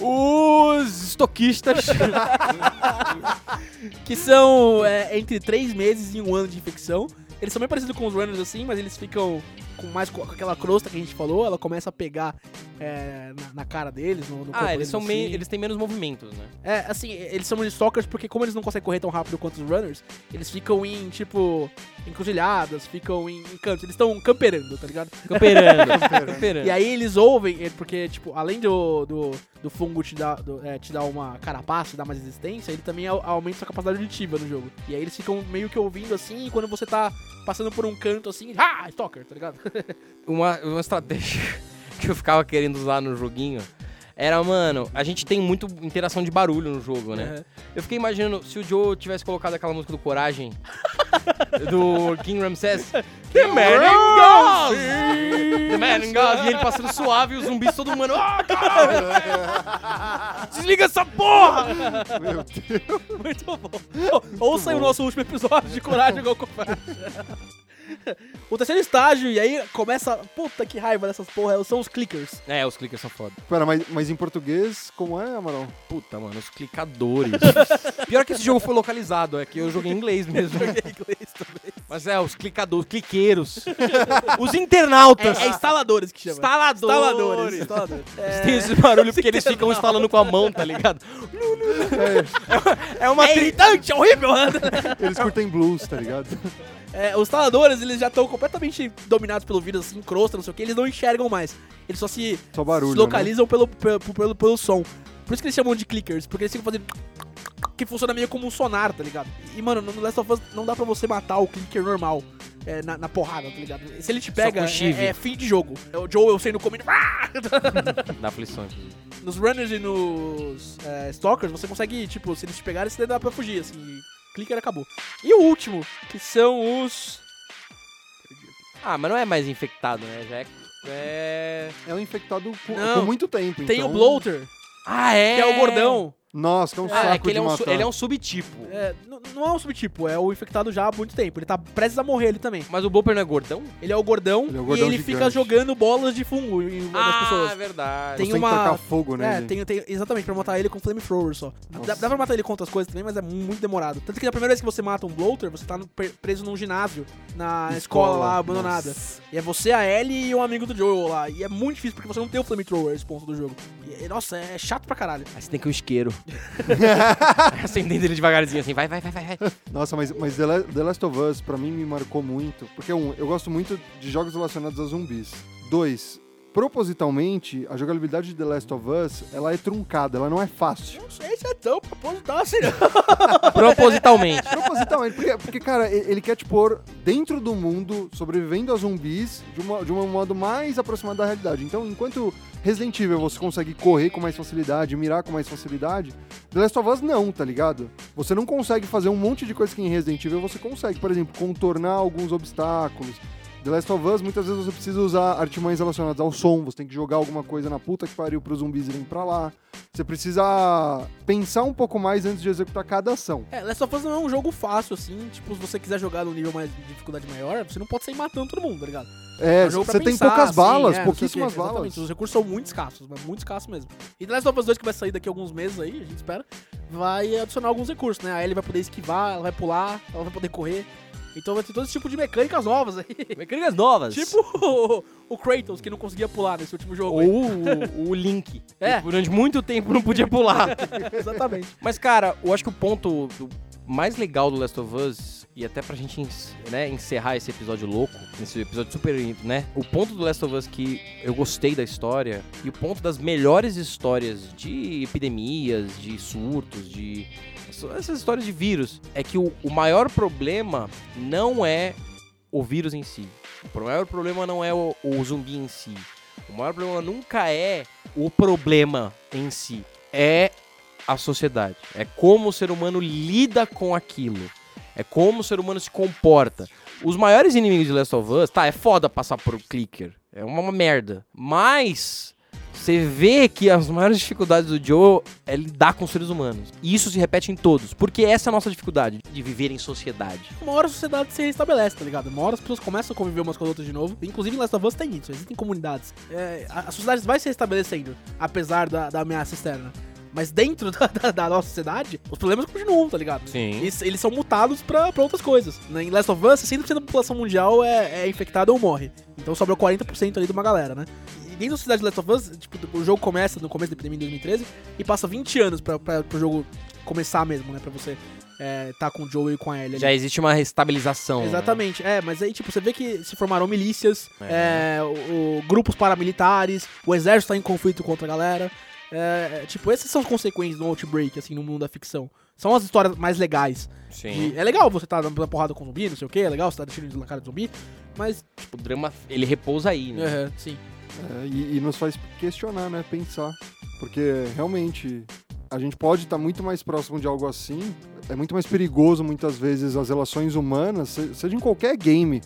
Os estoquistas. que são é, entre 3 meses e um ano de infecção. Eles são bem parecidos com os runners assim, mas eles ficam com mais co- com aquela crosta que a gente falou, ela começa a pegar é, na, na cara deles, no, no corpo ah, eles deles, são assim. Eles têm menos movimentos, né? É, assim, eles são stalkers porque como eles não conseguem correr tão rápido quanto os runners, eles ficam em, tipo, encruzilhadas, ficam em, em cantos, eles estão camperando, tá ligado? Camperando. camperando. E aí eles ouvem, é, porque, tipo, além do, do, do fungo te dar, do- é, te dar uma carapaça, te dar mais resistência, ele também au- aumenta sua capacidade auditiva no jogo. E aí eles ficam meio que ouvindo assim, e quando você tá passando por um canto assim, ah, stalker, tá ligado? uma, uma estratégia que eu ficava querendo usar no joguinho era, mano, a gente tem muito interação de barulho no jogo, né? Uhum. Eu fiquei imaginando se o Joe tivesse colocado aquela música do Coragem do King Ramsés. The Man in Gauze! The Man in Gauze! E ele passando suave e os zumbis todo mundo. Ah, caralho! Desliga essa porra! Meu Deus. Muito bom. Ou- Ouça aí o nosso último episódio de Coragem igual Covarde. O terceiro estágio, e aí começa. Puta que raiva dessas porra, são os clickers. É, os clickers são foda. Pera, mas, mas em português, como é, Amaral? Puta, mano, os clicadores. Pior que esse jogo foi localizado, é que eu joguei em inglês mesmo. Joguei em inglês também. Mas é, os clicadores, cliqueiros. os internautas. É, é instaladores que chama. Instaladores. Instaladores. instaladores. É, Tem esse barulho porque eles ficam instalando com a mão, tá ligado? É uma é irritante, é horrível. Eles curtem blues, tá ligado? É, os instaladores, eles já estão completamente dominados pelo vírus, assim, crosta, não sei o que, eles não enxergam mais. Eles só se, Só barulho, se localizam pelo, pelo, pelo, pelo som. Por isso que eles chamam de clickers, porque eles ficam fazendo... Que funciona meio como um sonar, tá ligado? E, mano, no Last of Us não dá pra você matar o clicker normal é, na, na porrada, tá ligado? Se ele te pega, é, é fim de jogo. É o Joel sendo comido... Dá aflição, inclusive. Nos runners e nos é, stalkers, você consegue, tipo, se eles te pegarem, você dá pra fugir, assim. Clicker acabou. E o último, que são os... Ah, mas não é mais infectado, né? Já é... é... É um infectado com, Não. com muito tempo. Tem então... o bloater, Ah, é? que é o gordão. Nossa, que é um Ah, saco é que ele de é, um, ele é um subtipo. É, não é um subtipo, é o infectado já há muito tempo. Ele tá prestes a morrer ele também. Mas o Bopper não é gordão? Ele é o gordão, Ele é o e gordão ele gigante. fica jogando bolas de fungo em Ah, é pessoas. verdade. Tem Você tem uma- que tacar fogo, né? É, tem, tem- exatamente, pra matar ele com flamethrower só. Dá, dá pra matar ele com outras coisas também, mas é muito demorado. Tanto que na primeira vez que você mata um bloater, você tá no- pre- preso num ginásio, na escola, lá, abandonada. Nossa. E é você, a Ellie e um amigo do Joel lá. E é muito difícil, porque você não tem o flamethrower, esse ponto do jogo. E, nossa, é chato pra caralho. Aí você tem que ir um isqueiro. Acendendo ele devagarzinho assim. Vai, vai, vai, vai. Nossa, mas, mas The Last of Us, pra mim, me marcou muito. Porque, um, eu gosto muito de jogos relacionados a zumbis. Dois, propositalmente, a jogabilidade de The Last of Us, ela é truncada, ela não é fácil. Não sei se é tão proposital assim, não. Propositalmente. Propositalmente, porque, porque, cara, ele quer te pôr dentro do mundo, sobrevivendo a zumbis, de, uma, de um modo mais aproximado da realidade. Então, enquanto Resident Evil você consegue correr com mais facilidade, mirar com mais facilidade, The Last of Us não, tá ligado? Você não consegue fazer um monte de coisa que em Resident Evil você consegue. Por exemplo, contornar alguns obstáculos. The Last of Us, muitas vezes você precisa usar artimanhas relacionadas ao som, você tem que jogar alguma coisa na puta que pariu pros zumbis irem pra lá. Você precisa pensar um pouco mais antes de executar cada ação. É, Last of Us não é um jogo fácil, assim. Tipo, se você quiser jogar num nível mais de dificuldade maior, você não pode sair matando todo mundo, tá ligado? É, pra você tem pensar, poucas assim, balas, é, pouquíssimas quê, balas. Exatamente, os recursos são muito escassos, mas muito escassos mesmo. E The Last of Us 2, que vai sair daqui a alguns meses aí, a gente espera, vai adicionar alguns recursos, né? A Ellie vai poder esquivar, ela vai pular, ela vai poder correr. Então vai ter todo esse tipo de mecânicas novas aí. Mecânicas novas. tipo o, o Kratos, que não conseguia pular nesse último jogo. Ou o, o Link. É. Durante muito tempo não podia pular. Exatamente. Mas, cara, eu acho que o ponto mais legal do Last of Us, e até pra gente né, encerrar esse episódio louco, esse episódio super, né? O ponto do Last of Us que eu gostei da história, e o ponto das melhores histórias de epidemias, de surtos, de. Essas histórias de vírus, é que o, o maior problema não é o vírus em si. O maior problema não é o, o zumbi em si. O maior problema nunca é o problema em si. É a sociedade. É como o ser humano lida com aquilo. É como o ser humano se comporta. Os maiores inimigos de Last of Us, tá, é foda passar por clicker. É uma merda. Mas você vê que as maiores dificuldades do Joe é lidar com os seres humanos. E isso se repete em todos. Porque essa é a nossa dificuldade de viver em sociedade. Uma hora a sociedade se restabelece, tá ligado? Uma hora as pessoas começam a conviver umas com as outras de novo. Inclusive em Last of Us tem isso, existem comunidades. É, a, a sociedade vai se restabelecendo, apesar da, da ameaça externa. Mas dentro da, da- da nossa sociedade, os problemas continuam, tá ligado? Sim. Eles, eles são mutados pra, pra outras coisas. né? Em Last of Us, 60% da população mundial é, é infectada ou morre. Então sobra 40% ali de uma galera, né? Dentro da sociedade de Last of Us, tipo, o jogo começa no começo da epidemia em 2013 e passa 20 anos pra, pra, pro jogo começar mesmo, né? Pra você é, tá com o Joe e com a Ellie. Já existe uma restabilização. né? Exatamente, é, mas aí, tipo, você vê que se formaram milícias, É. é, o, o- grupos paramilitares, o exército tá em conflito contra a galera. É, é, tipo, essas são as consequências do Outbreak, assim, no mundo da ficção. São as histórias mais legais. Sim. E é legal você tá dando porrada com zumbi, não sei o que, é legal você tá deixando na cara de zumbi, mas. O drama, ele repousa aí, né? aham, sim. É, e, e nos faz questionar, né? Pensar. Porque realmente a gente pode estar muito mais próximo de algo assim. É muito mais perigoso muitas vezes as relações humanas, se- seja em qualquer game.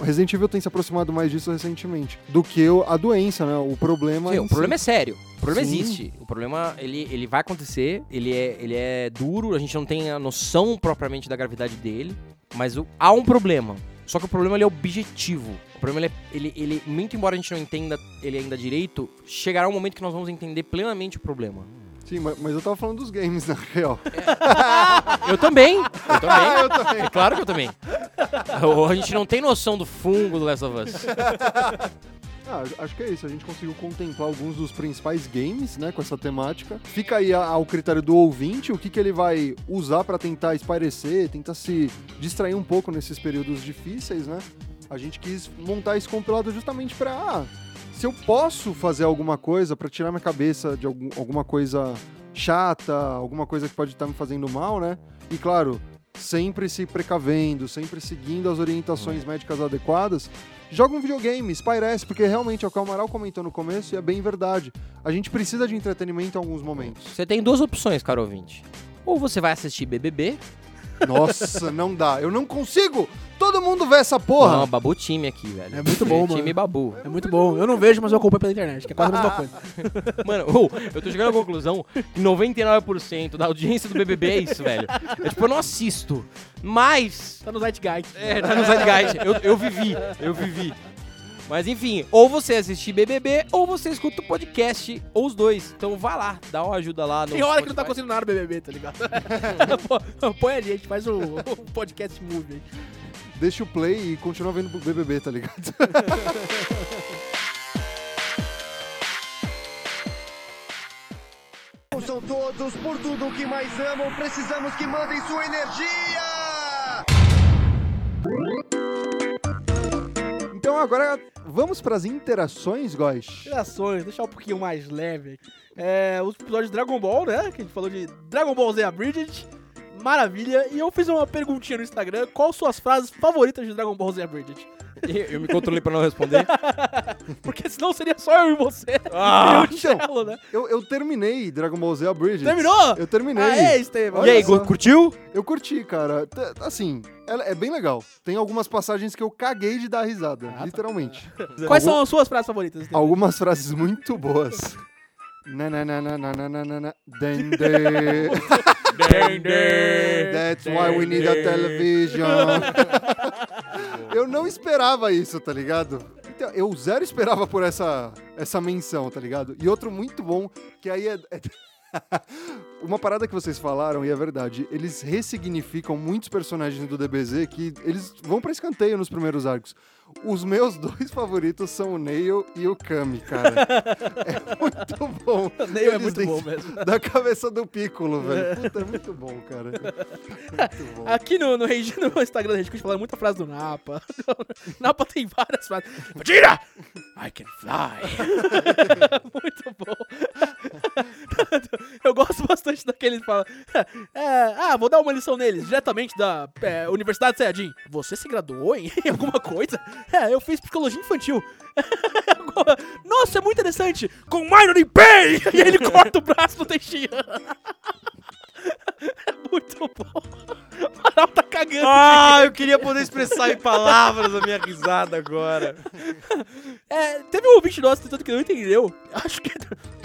O Resident Evil tem se aproximado mais disso recentemente do que a doença, né? O problema. Sim, o si. problema é sério. O problema Sim. existe. O problema, ele, ele vai acontecer, ele é, ele é duro, a gente não tem a noção propriamente da gravidade dele, mas o- há um problema. Só que o problema ele é objetivo. O problema ele, é- ele, ele, muito embora a gente não entenda ele ainda direito, chegará um momento que nós vamos entender plenamente o problema. Sim, mas, mas eu tava falando dos games, na real. Eu também. Eu também. eu também. É claro que eu também. A gente não tem noção do fungo do Last of Us. Ah, acho que é isso. A gente conseguiu contemplar alguns dos principais games, né, com essa temática. Fica aí ao critério do ouvinte o que, que ele vai usar pra tentar espairecer, tentar se distrair um pouco nesses períodos difíceis, né? A gente quis montar esse compilado justamente pra. Ah, se eu posso fazer alguma coisa pra tirar minha cabeça de algum- alguma coisa chata, alguma coisa que pode estar me fazendo mal, né? E claro, sempre se precavendo, sempre seguindo as orientações médicas adequadas. Joga um videogame, espairece, porque realmente é o que o Amaral comentou no começo e é bem verdade. A gente precisa de entretenimento em alguns momentos. Você tem duas opções, caro ouvinte. Ou você vai assistir BBB. Nossa, não dá. Eu não consigo! Todo mundo vê essa porra! Não, Babu time aqui, velho. É muito bom, mano. Time Babu. É muito bom. Eu não vejo, mas eu acompanho pela internet, que é quase a mesma coisa. Mano, ô, eu tô chegando à conclusão que 99% da audiência do BBB é isso, velho. É tipo, eu não assisto, mas... Tá no Zeitgeist. É, tá no Zeitgeist. Eu, eu vivi, eu vivi. Mas enfim, ou você assiste BBB, ou você escuta o podcast, ou os dois. Então vá lá, dá uma ajuda lá no Tem hora que não tá Spotify. conseguindo nada BBB, tá ligado? Põe a gente, faz o, o podcast movie aí. Deixa o play e continua vendo o BBB, tá ligado? São todos por tudo que mais amam, precisamos que mandem sua energia! Então agora vamos pras interações, Góis. Interações, deixar um pouquinho mais leve. É, os episódios de Dragon Ball, né? Que a gente falou de Dragon Ball Z Abridged. Maravilha. E eu fiz uma perguntinha no Instagram. Qual suas frases favoritas de Dragon Ball Z Abridged? Eu me controlei pra não responder. Porque senão seria só eu e você. Ah, e o Cello, né? Eu, eu terminei Dragon Ball Z Abridged. Terminou? Eu terminei. Ah, é, Estevam. Olha e aí, só. curtiu? Eu curti, cara. T- Assim, ela é bem legal. Tem algumas passagens que eu caguei de dar risada, Ah, tá. literalmente. Quais são as suas frases favoritas, Estevam? Algumas frases muito boas. Nananana, dende. That's why we need a television. Eu não esperava isso, tá ligado? Então, eu zero esperava por essa, essa menção, tá ligado? E outro muito bom, que aí é. é- Uma parada que vocês falaram, e é verdade, eles ressignificam muitos personagens do DBZ que eles vão pra escanteio nos primeiros arcos. Os meus dois favoritos são o Neil e o Kami, cara. É muito bom. Neil é muito bom mesmo. Da cabeça do Piccolo, velho. Puta, é muito bom, cara. Muito bom. Aqui no, no, Regi- no Instagram da Rede falaram muita frase do Napa. Napa tem várias frases. Tira! I can fly. Muito bom. Eu bastante daquele que fala. é, ah, vou dar uma lição neles, diretamente da é, Universidade Sayajin. Você se graduou em, alguma coisa? É, eu fiz psicologia infantil. Nossa, é muito interessante. Com minor em Pay! E ele corta o braço do Teixeira. É muito bom. O Amaral tá cagando. Ah, eu queria poder expressar em palavras a minha risada agora. É, teve um ouvinte nosso tentando que não entendeu. Acho que.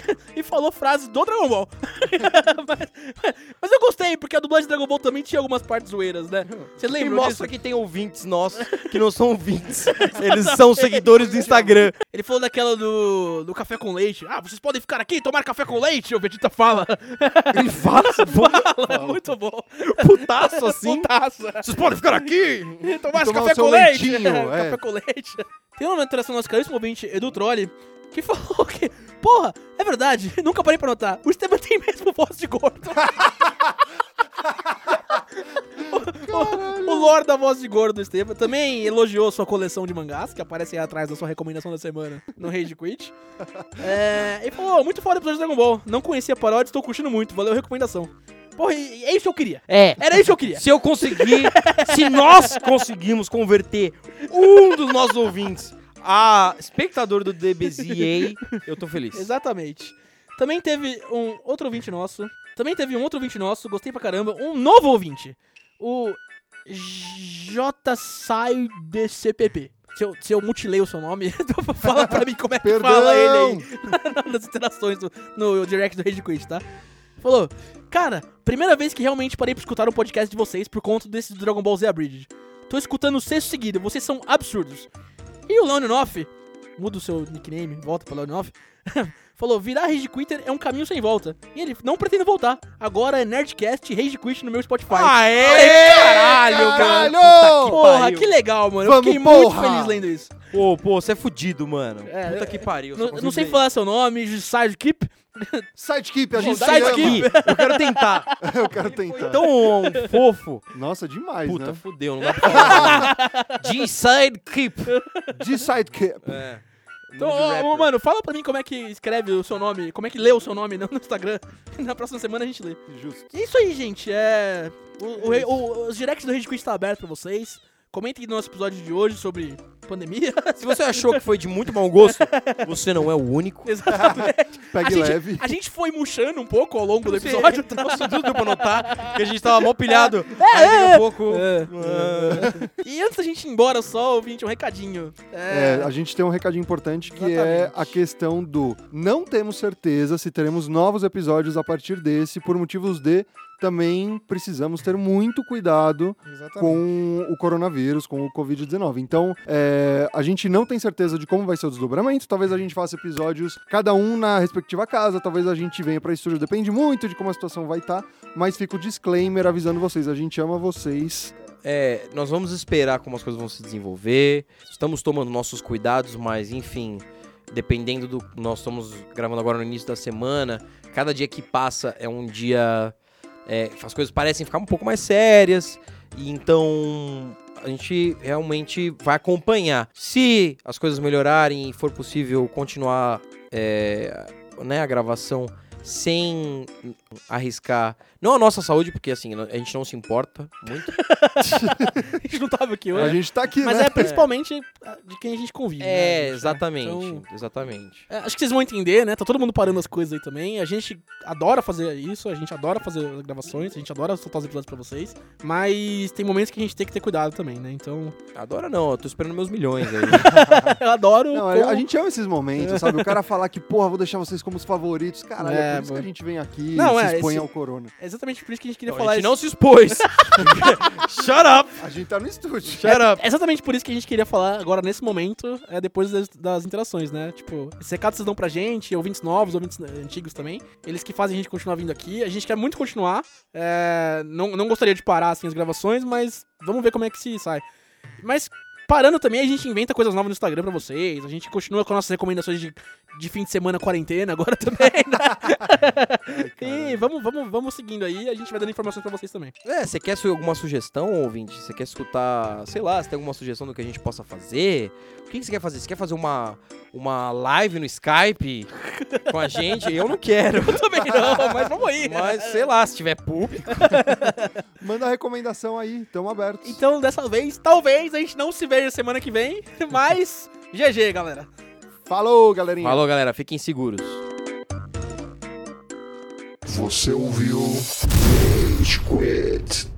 e falou frases do Dragon Ball. mas, mas eu gostei, porque a dublagem de Dragon Ball também tinha algumas partes zoeiras, né? Você E lembra mostra disso? que tem ouvintes nossos que não são ouvintes. Eles são seguidores do Instagram. Ele falou daquela do, do café com leite. Ah, vocês podem ficar aqui e tomar café com leite, o Vegeta fala. Ele fala, fala, é muito bom. putaço assim. Putaço. Vocês podem ficar aqui? Tomar esse tomar café o com leite. leitinho, é. Café com leite. Tem uma interação nosso caríssimo ouvinte, Edu Trolli, que falou que, porra, é verdade, nunca parei pra notar, o Esteban tem mesmo voz de gordo. o, o lore da voz de gordo do Esteban também elogiou sua coleção de mangás, que aparecem aí atrás da sua recomendação da semana no Rage Quit. É, e falou, muito foda o episódio de Dragon Ball, não conhecia a paródia, estou curtindo muito, valeu a recomendação. Porra, e- é isso que eu queria. É. Era isso que eu queria. Se eu conseguir, se nós conseguimos converter um dos nossos ouvintes a espectador do DBZA, eu tô feliz. Exatamente. Também teve um outro ouvinte nosso. Também teve um outro ouvinte nosso, gostei pra caramba. Um novo ouvinte. O JSaiDCPP. Se eu, se eu mutilei o seu nome, fala pra mim como é que Perdão! fala ele aí nas interações do- no direct do Rage Quit, tá? Falou, cara, primeira vez que realmente parei pra escutar um podcast de vocês por conta desse Dragon Ball Z Abridged. Tô escutando o sexto seguido, vocês são absurdos. E o Leoninoff, muda o seu nickname, volta pra Leoninoff, falou: virar Rage Quitter é um caminho sem volta. E ele, não pretendo voltar. Agora é Nerdcast e Rage Quit no meu Spotify. Aê, caralho, caralho! cara. Porra, pariu. que legal, mano. Eu Vamos, fiquei muito porra! feliz lendo isso. Pô, pô, você é fudido, mano. É, Puta é, que pariu. Não, consigo não sei falar seu nome, Sidekeep. Sidekeep, a gente Sidekeep. ama. Eu quero tentar. Eu quero tentar. Tão fofo. Nossa, demais, Puta, né? fudeu, não dá pra falar. G-Side Keep. De Sidekeep. É. Então, ô, mano, fala pra mim como é que escreve o seu nome, como é que lê o seu nome no no Instagram. Na próxima semana a gente lê. Justo. É isso aí, gente. É. O, o- o- os directs do Rage Quit tá aberto pra vocês. Comentem no nosso episódio de hoje sobre pandemia. Se você achou que foi de muito mau gosto, você não é o único. Exatamente. A Pegue gente, leve. a gente foi murchando um pouco ao longo do episódio. tá? Nossa, tudo deu pra notar que a gente tava mal pilhado. Aí daqui a pouco. É. E antes da gente ir embora, só, ouvinte, um recadinho. É, a gente tem um recadinho importante que é Exatamente. a questão do não temos certeza se teremos novos episódios a partir desse, por motivos de também precisamos ter muito cuidado com o coronavírus, com o Covid-19. Então, é, a gente não tem certeza de como vai ser o desdobramento. Talvez a gente faça episódios, cada um na respectiva casa. Talvez a gente venha para estúdio. Depende muito de como a situação vai estar. Mas fica o disclaimer avisando vocês. A gente ama vocês. É, nós vamos esperar como as coisas vão se desenvolver. Estamos tomando nossos cuidados, mas enfim, dependendo do. Nós estamos gravando agora no início da semana. Cada dia que passa é um dia. É, as coisas parecem ficar um pouco mais sérias. E então a gente realmente vai acompanhar. Se as coisas melhorarem e for possível continuar é, né, a gravação sem arriscar. Não a nossa saúde, porque assim, a gente não se importa muito. A gente não tava aqui A hoje. gente tá aqui, Mas né? é principalmente de quem a gente convive. né, É, gente? exatamente. Então, Exatamente. é, acho que vocês vão entender, né? Tá todo mundo parando as coisas aí também. A gente adora fazer isso, a gente adora fazer as gravações, a gente adora soltar os episódios pra vocês. Mas tem momentos que a gente tem que ter cuidado também, né? Então, Adora não, eu tô esperando meus milhões aí. eu adoro. Não, como- a gente ama esses momentos, sabe? O cara falar que, porra, vou deixar vocês como os favoritos. Caralho, é, É, por isso que a gente vem aqui Não, e é, se expõe esse- ao corona. É exatamente por isso que a gente queria Não, falar a gente isso. não se expôs. Shut up. A gente tá no estúdio. Shut up. É exatamente por isso que a gente queria falar agora nesse momento, é depois das, das interações, né? Tipo, esse recado vocês dão pra gente, ouvintes novos, ouvintes eh, antigos também. Eles que fazem a gente continuar vindo aqui. A gente quer muito continuar. é, não, não gostaria de parar assim as gravações, mas vamos ver como é que se sai. Mas parando também, a gente inventa coisas novas no Instagram pra vocês. A gente continua com nossas recomendações de, de fim de semana quarentena agora também, né? e vamos, vamos, vamos seguindo aí, a gente vai dando informações pra vocês também. É, você quer su- alguma sugestão, ouvinte? Você quer escutar, sei lá, você tem alguma sugestão do que a gente possa fazer? O que que você quer fazer? Você quer fazer uma, uma live no Skype com a gente? Eu não quero. Também não, mas vamos aí. Mas, sei lá, se tiver público. Manda a recomendação aí, tamo abertos. Então, dessa vez, talvez a gente não se veja semana que vem, mas GG, galera. Falou, galerinha. Falou, galera. Fiquem seguros. Você ouviu Rage Quit.